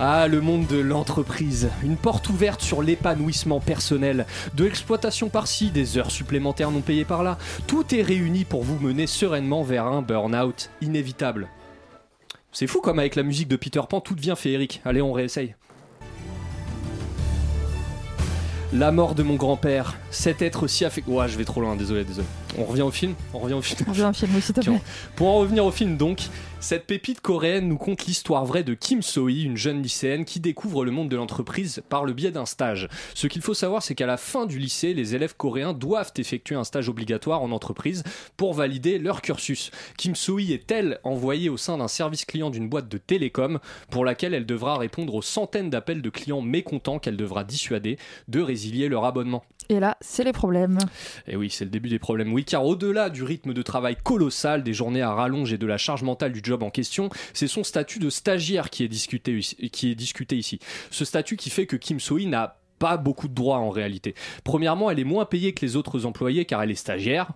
Ah, le monde de l'entreprise. Une porte ouverte sur l'épanouissement personnel. De l'exploitation par-ci, des heures supplémentaires non payées par-là. Tout est réuni pour vous mener sereinement vers un burn-out inévitable. C'est fou comme avec la musique de Peter Pan, tout devient féerique. Allez, on réessaye. La mort de mon grand-père, cet être si affecté. Ouah, je vais trop loin, désolé, désolé. On revient au film On revient au film On revient au film, plaît. Pour en revenir au film donc, cette pépite coréenne nous conte l'histoire vraie de Kim So-hee, une jeune lycéenne qui découvre le monde de l'entreprise par le biais d'un stage. Ce qu'il faut savoir, c'est qu'à la fin du lycée, les élèves coréens doivent effectuer un stage obligatoire en entreprise pour valider leur cursus. Kim So-hee est elle envoyée au sein d'un service client d'une boîte de télécom pour laquelle elle devra répondre aux centaines d'appels de clients mécontents qu'elle devra dissuader de résilier leur abonnement. Et là, c'est les problèmes. Et oui, c'est le début des problèmes. Oui, car au-delà du rythme de travail colossal, des journées à rallonge et de la charge mentale du job en question, c'est son statut de stagiaire qui est discuté, ici-. Ce statut qui fait que Kim So-hee n'a pas beaucoup de droits en réalité. Premièrement, elle est moins payée que les autres employés car elle est stagiaire.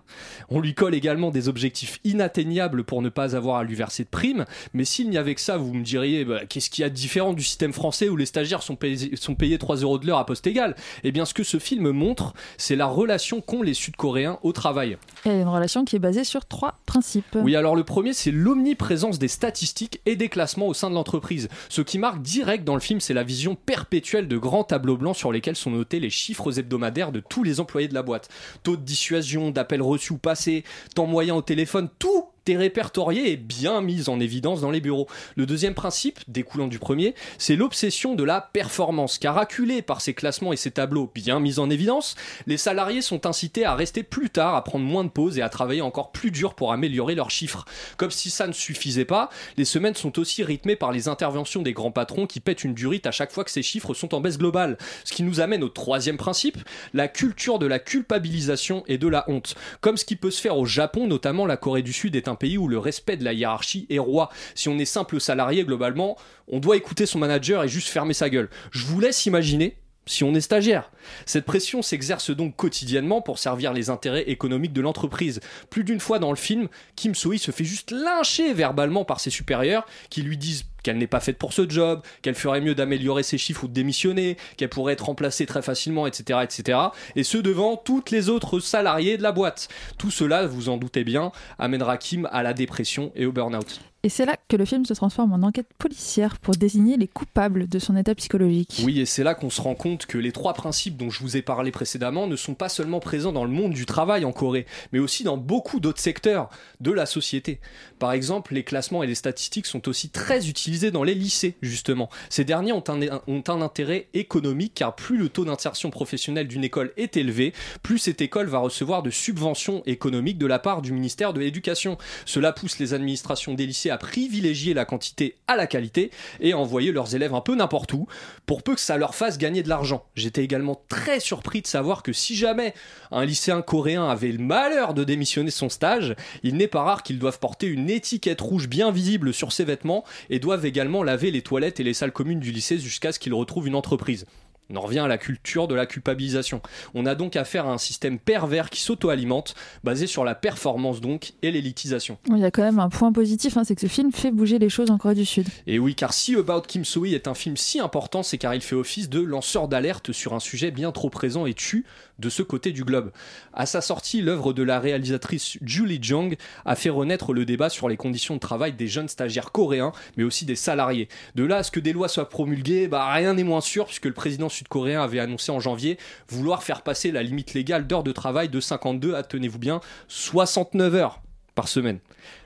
On lui colle également des objectifs inatteignables pour ne pas avoir à lui verser de primes. Mais s'il n'y avait que ça, vous me diriez, bah, qu'est-ce qu'il y a de différent du système français où les stagiaires sont payés, sont payés 3 euros de l'heure à poste égal? Eh bien, ce que ce film montre, c'est la relation qu'ont les Sud-Coréens au travail. Et une relation qui est basée sur trois principes. Oui, alors le premier, c'est l'omniprésence des statistiques et des classements au sein de l'entreprise. Ce qui marque direct dans le film, c'est la vision perpétuelle de grands tableaux blancs sur lesquels sont notés les chiffres hebdomadaires de tous les employés de la boîte. Taux de dissuasion, d'appels reçus ou passés, temps moyen au téléphone, tout est répertorié et bien mis en évidence dans les bureaux. Le deuxième principe, découlant du premier, c'est l'obsession de la performance. Car acculés par ces classements et ces tableaux bien mis en évidence, les salariés sont incités à rester plus tard, à prendre moins de pauses et à travailler encore plus dur pour améliorer leurs chiffres. Comme si ça ne suffisait pas, les semaines sont aussi rythmées par les interventions des grands patrons qui pètent une durite à chaque fois que ces chiffres sont en baisse globale. Ce qui nous amène au troisième principe, la culture de la culpabilisation et de la honte. Comme ce qui peut se faire au Japon, notamment la Corée du Sud est un pays où le respect de la hiérarchie est roi. Si on est simple salarié, globalement, on doit écouter son manager et juste fermer sa gueule. Je vous laisse imaginer si on est stagiaire. Cette pression s'exerce donc quotidiennement pour servir les intérêts économiques de l'entreprise. Plus d'une fois dans le film, Kim So-hee se fait juste lyncher verbalement par ses supérieurs qui lui disent qu'elle n'est pas faite pour ce job, qu'elle ferait mieux d'améliorer ses chiffres ou de démissionner, qu'elle pourrait être remplacée très facilement, etc., etc. Et ce devant toutes les autres salariés de la boîte. Tout cela, vous en doutez bien, amènera Kim à la dépression et au burn-out. Et c'est là que le film se transforme en enquête policière pour désigner les coupables de son état psychologique. Oui, et c'est là qu'on se rend compte que les trois principes dont je vous ai parlé précédemment ne sont pas seulement présents dans le monde du travail en Corée, mais aussi dans beaucoup d'autres secteurs de la société. Par exemple, les classements et les statistiques sont aussi très dans les lycées, justement. Ces derniers ont un, ont un intérêt économique car plus le taux d'insertion professionnelle d'une école est élevé, plus cette école va recevoir de subventions économiques de la part du ministère de l'Éducation. Cela pousse les administrations des lycées à privilégier la quantité à la qualité et à envoyer leurs élèves un peu n'importe où, pour peu que ça leur fasse gagner de l'argent. J'étais également très surpris de savoir que si jamais un lycéen coréen avait le malheur de démissionner son stage, il n'est pas rare qu'ils doivent porter une étiquette rouge bien visible sur ses vêtements et doivent également laver les toilettes et les salles communes du lycée jusqu'à ce qu'ils retrouvent une entreprise. On en revient à la culture de la culpabilisation. On a donc affaire à un système pervers qui s'auto-alimente, basé sur la performance donc et l'élitisation. Il y a quand même un point positif, hein, c'est que ce film fait bouger les choses en Corée du Sud. Et oui, car si About Kim Soo-hee est un film si important, c'est car il fait office de lanceur d'alerte sur un sujet bien trop présent et tu de ce côté du globe. À sa sortie, l'œuvre de la réalisatrice Julie Jung a fait renaître le débat sur les conditions de travail des jeunes stagiaires coréens, mais aussi des salariés. De là à ce que des lois soient promulguées, bah, rien n'est moins sûr, puisque le président sud-coréen avait annoncé en janvier vouloir faire passer la limite légale d'heures de travail de 52 à, tenez-vous bien, 69 heures par semaine.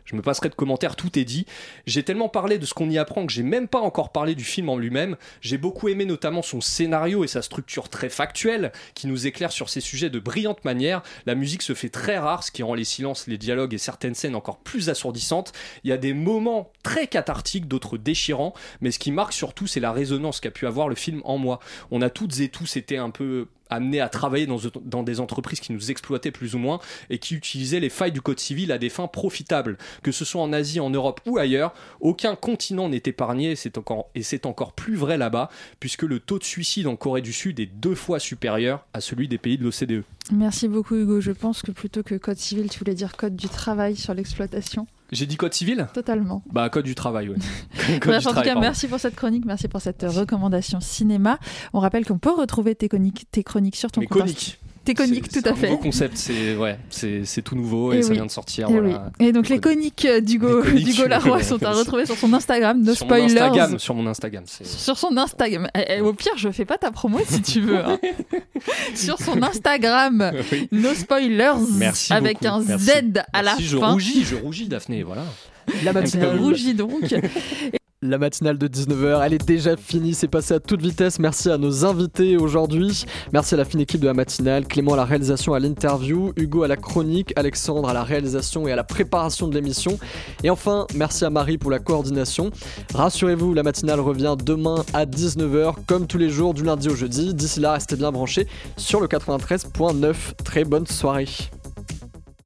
Je me passerai de commentaires, tout est dit. J'ai tellement parlé de ce qu'on y apprend que j'ai même pas encore parlé du film en lui-même. J'ai beaucoup aimé notamment son scénario et sa structure très factuelle qui nous éclaire sur ces sujets de brillante manière. La musique se fait très rare, ce qui rend les silences, les dialogues et certaines scènes encore plus assourdissantes. Il y a des moments très cathartiques, d'autres déchirants, mais ce qui marque surtout, c'est la résonance qu'a pu avoir le film en moi. On a toutes et tous été un peu amenés à travailler dans, des entreprises qui nous exploitaient plus ou moins et qui utilisaient les failles du code civil à des fins profitables. Que ce soit en Asie, en Europe ou ailleurs, aucun continent n'est épargné et c'est encore plus vrai là-bas, puisque le taux de suicide en Corée du Sud est deux fois supérieur à celui des pays de l'OCDE. Merci beaucoup Hugo. Je pense que plutôt que code civil, tu voulais dire code du travail sur l'exploitation. J'ai dit code civil? Totalement. Bah, code du travail, oui. Bref, en tout cas, merci pour cette chronique, merci pour cette recommandation cinéma. On rappelle qu'on peut retrouver tes chroniques, tes chroniques sur ton compte coniques, tout à un fait. nouveau concept, c'est ouais, c'est c'est tout nouveau et, Et ça oui. vient de sortir. Et, voilà. oui. Et donc les coniques d'Hugo coniques, d'Hugo Laroy ouais, sont à retrouver sur son Instagram, no sur mon spoilers. Instagram, sur mon Instagram. c'est- Sur son Instagram. Eh, eh, au pire, je fais pas ta promo si tu veux. hein. sur son Instagram, Oui. no spoilers, Merci avec beaucoup, un merci. Z à la Merci, je fin. rougis, je rougis, Daphné, voilà. La matinale. Rougis donc. La matinale de 19h, elle est déjà finie, c'est passé à toute vitesse. Merci à nos invités aujourd'hui. Merci à la fine équipe de la matinale, Clément à la réalisation, à l'interview, Hugo à la chronique, Alexandre à la réalisation et à la préparation de l'émission. Et enfin, merci à Marie pour la coordination. Rassurez-vous, la matinale revient demain à 19h, comme tous les jours, du lundi au jeudi. D'ici là, restez bien branchés sur le 93.9. Très bonne soirée.